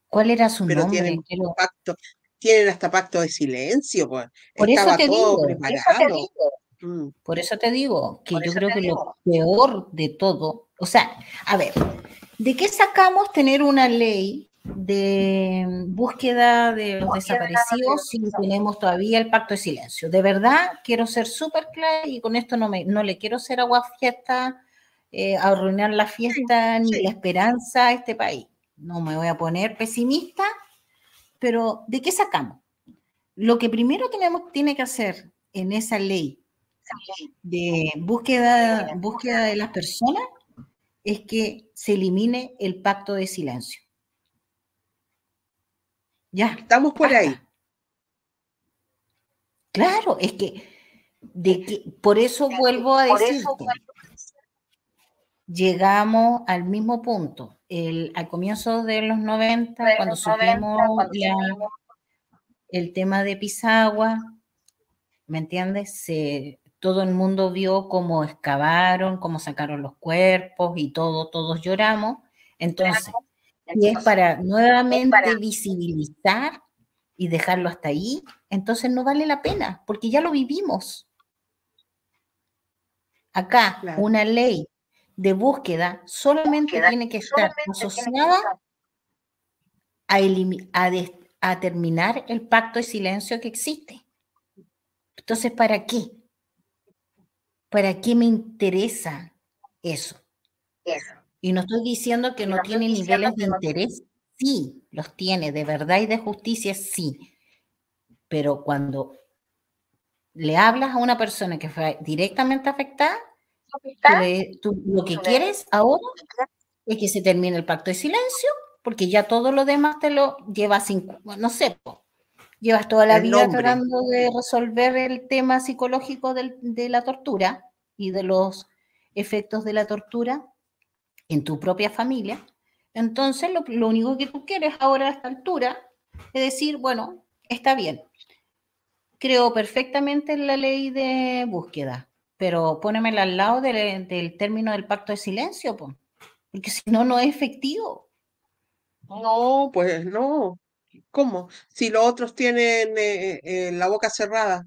¿Cuál era su nombre? Tienen, pacto, tienen hasta pacto de silencio. Pues. Por eso te digo, mm. Por eso te digo que yo creo que lo peor de todo, o sea, a ver, ¿de qué sacamos tener una ley de búsqueda de los desaparecidos si tenemos todavía el pacto de silencio. De verdad, quiero ser súper clara y con esto no, me, no le quiero ser agua fiesta, eh, arruinar la fiesta ni la esperanza a este país. No me voy a poner pesimista, pero ¿de qué sacamos? Lo que primero tenemos, tiene que hacer en esa ley de búsqueda, búsqueda de las personas es que se elimine el pacto de silencio. Ya. Estamos por ahí. Claro, es que, de que por eso vuelvo a decir. Llegamos al mismo punto. El, al comienzo de los 90, cuando supimos el tema de Pisagua, ¿me entiendes? Se, todo el mundo vio cómo excavaron, cómo sacaron los cuerpos y todo, todos lloramos. Entonces, y es para nuevamente visibilizar y dejarlo hasta ahí, entonces no vale la pena, porque ya lo vivimos. Acá, una ley de búsqueda solamente tiene que estar asociada a, a terminar el pacto de silencio que existe. Entonces, ¿para qué? ¿Para qué me interesa eso? Eso. Y no estoy diciendo que no, tiene niveles de interés, sí, los tiene, de verdad y de justicia, sí. Pero cuando le hablas a una persona que fue directamente afectada, lo que quieres ahora es que se termine el pacto de silencio, porque ya todo lo demás te lo llevas sin, no sé, llevas toda la vida tratando de resolver el tema psicológico de la tortura y de los efectos de la tortura en tu propia familia, entonces lo, único que tú quieres ahora a esta altura es decir, bueno, está bien, creo perfectamente en la ley de búsqueda, pero pónemela al lado del, término del pacto de silencio, porque si no, no es efectivo. No, pues no. ¿Cómo? Si los otros tienen eh, eh, la boca cerrada.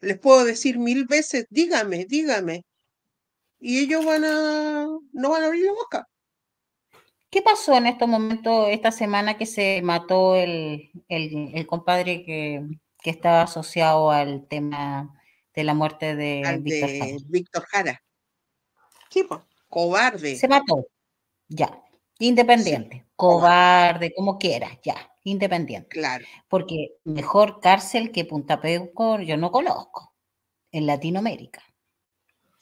Les puedo decir mil veces, dígame, dígame y ellos van a, no van a abrir la boca. ¿Qué pasó en estos momentos, esta semana que se mató el, compadre que, estaba asociado al tema de la muerte de, Víctor, Jara. Víctor Jara? Sí, pues, cobarde. Se mató, ya, independiente, cobarde, como quieras, ya, independiente. Claro. Porque mejor cárcel que Punta Peuco yo no conozco en Latinoamérica.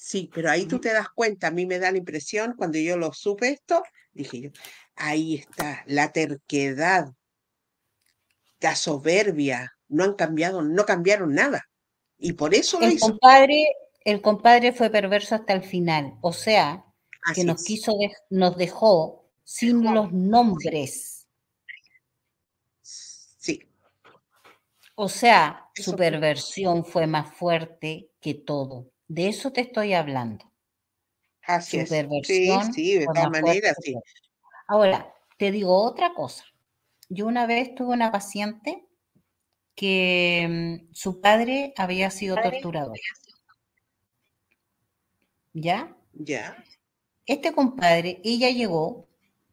Sí, pero ahí tú te das cuenta, a mí me da la impresión, cuando yo lo supe esto, dije yo, ahí está, la terquedad, la soberbia, no han cambiado, no cambiaron nada. Y por eso el compadre, el compadre fue perverso hasta el final, o sea, que nos quiso, nos dejó sin los nombres. Sí. O sea, su perversión fue más fuerte que todo. De eso te estoy hablando. Así es. Sí, sí, de todas maneras, sí. Ahora, te digo otra cosa. Yo una vez tuve una paciente que mm, su padre había sido torturador. ¿Ya? Ya. Este compadre, ella llegó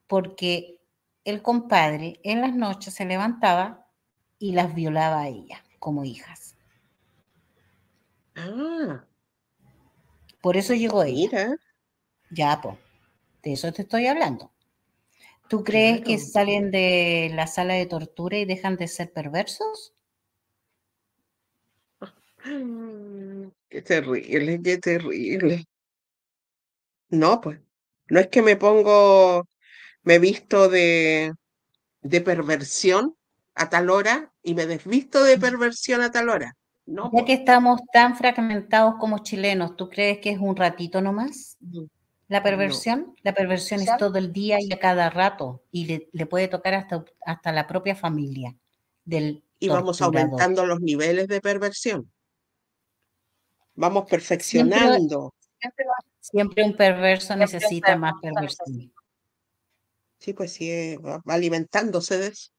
porque el compadre en las noches se levantaba y las violaba a ella como hijas. Ah. Por eso llegó ella. Ya, pues, de eso te estoy hablando. ¿Tú crees que salen de la sala de tortura y dejan de ser perversos? Qué terrible, qué terrible. No, pues, no es que me pongo, me visto de, de perversión a tal hora y me desvisto de perversión a tal hora. No, ya que estamos tan fragmentados como chilenos, ¿tú crees que es un ratito nomás? la perversión. La perversión es todo el día y a cada rato y le, puede tocar hasta, hasta la propia familia del Y vamos aumentando los niveles de perversión. Vamos perfeccionando. Siempre, un perverso necesita más perversión. Sí, pues sí, eh, va alimentándose de eso.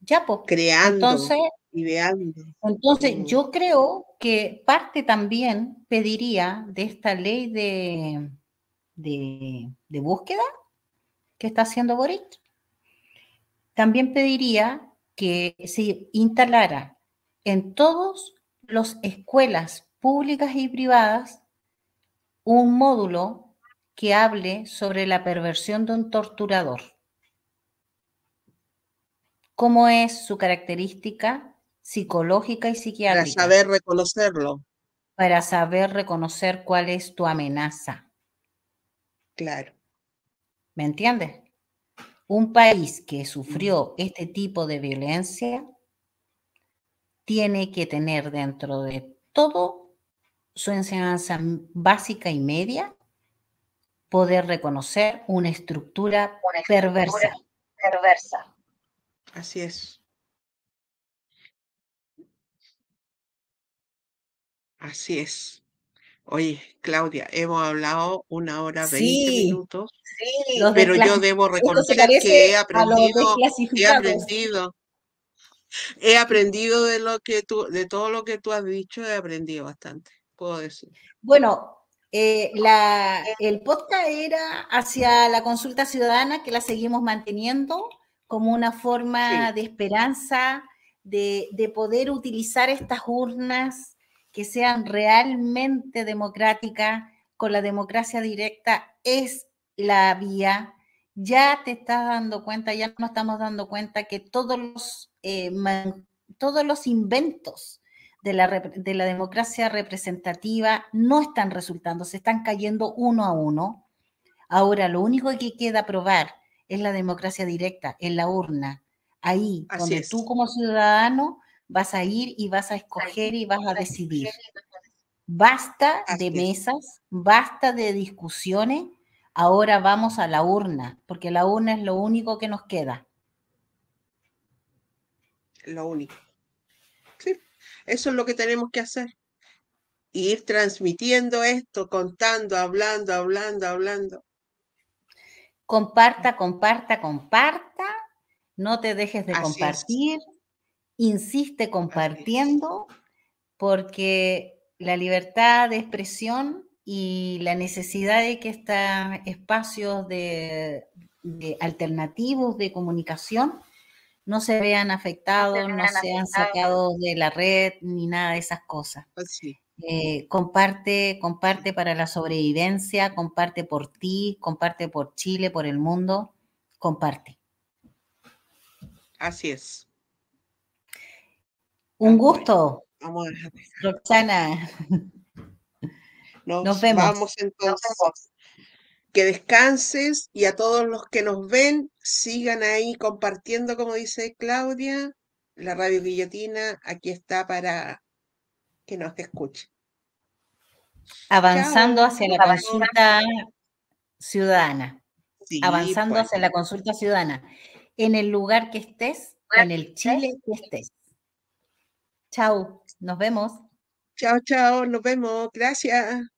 Ya, pues. Creando, entonces, Entonces, mm. yo creo que parte también pediría de esta ley de, de, de búsqueda que está haciendo Boric, también pediría que se instalara en todas las escuelas públicas y privadas un módulo que hable sobre la perversión de un torturador. ¿Cómo es su característica psicológica y psiquiátrica? Para saber reconocerlo. Para saber reconocer cuál es tu amenaza. Claro. ¿Me entiendes? Un país que sufrió este tipo de violencia tiene que tener dentro de todo su enseñanza básica y media poder reconocer una estructura, perversa. perversa. Así es. Así es. Oye, Claudia, hemos hablado una hora veinte minutos, sí, pero yo debo reconocer que he aprendido, he aprendido, he aprendido de lo que tú, de todo lo que tú has dicho, he aprendido bastante, puedo decir. Bueno, eh, la, el podcast era hacia la consulta ciudadana, que la seguimos manteniendo como una forma de esperanza, de, de poder utilizar estas urnas que sean realmente democráticas, con la democracia directa, es la vía. Ya te estás dando cuenta, ya nos estamos dando cuenta que todos los, eh, todos los inventos de la, de la democracia representativa no están resultando, se están cayendo uno a uno. Ahora, lo único que queda probar es la democracia directa, en la urna, ahí, donde tú como ciudadano vas a ir y vas a escoger y vas a decidir. Basta de mesas, basta de discusiones, ahora vamos a la urna, porque la urna es lo único que nos queda. Lo único. Sí, eso es lo que tenemos que hacer. Ir transmitiendo esto, contando, hablando, hablando, hablando. Comparta, comparta, comparta. No te dejes de compartir insiste compartiendo porque la libertad de expresión y la necesidad de que estos espacios de, alternativos de comunicación no se vean afectados, no, sean sacados de la red ni nada de esas cosas. Pues eh, comparte, comparte para la sobrevivencia, comparte por ti, comparte por Chile, por el mundo, comparte. Así es. Un gusto. Vamos a Roxana. Nos, vemos. Vamos entonces. Que descanses y a todos los que nos ven, sigan ahí compartiendo, como dice Claudia, la radio guillotina aquí está para que nos escuche. Avanzando hacia la consulta ciudadana. Avanzando pues. hacia la consulta ciudadana. En el lugar que estés, en el Chile que estés. Chao, nos vemos. Chao, chao, nos vemos. Gracias.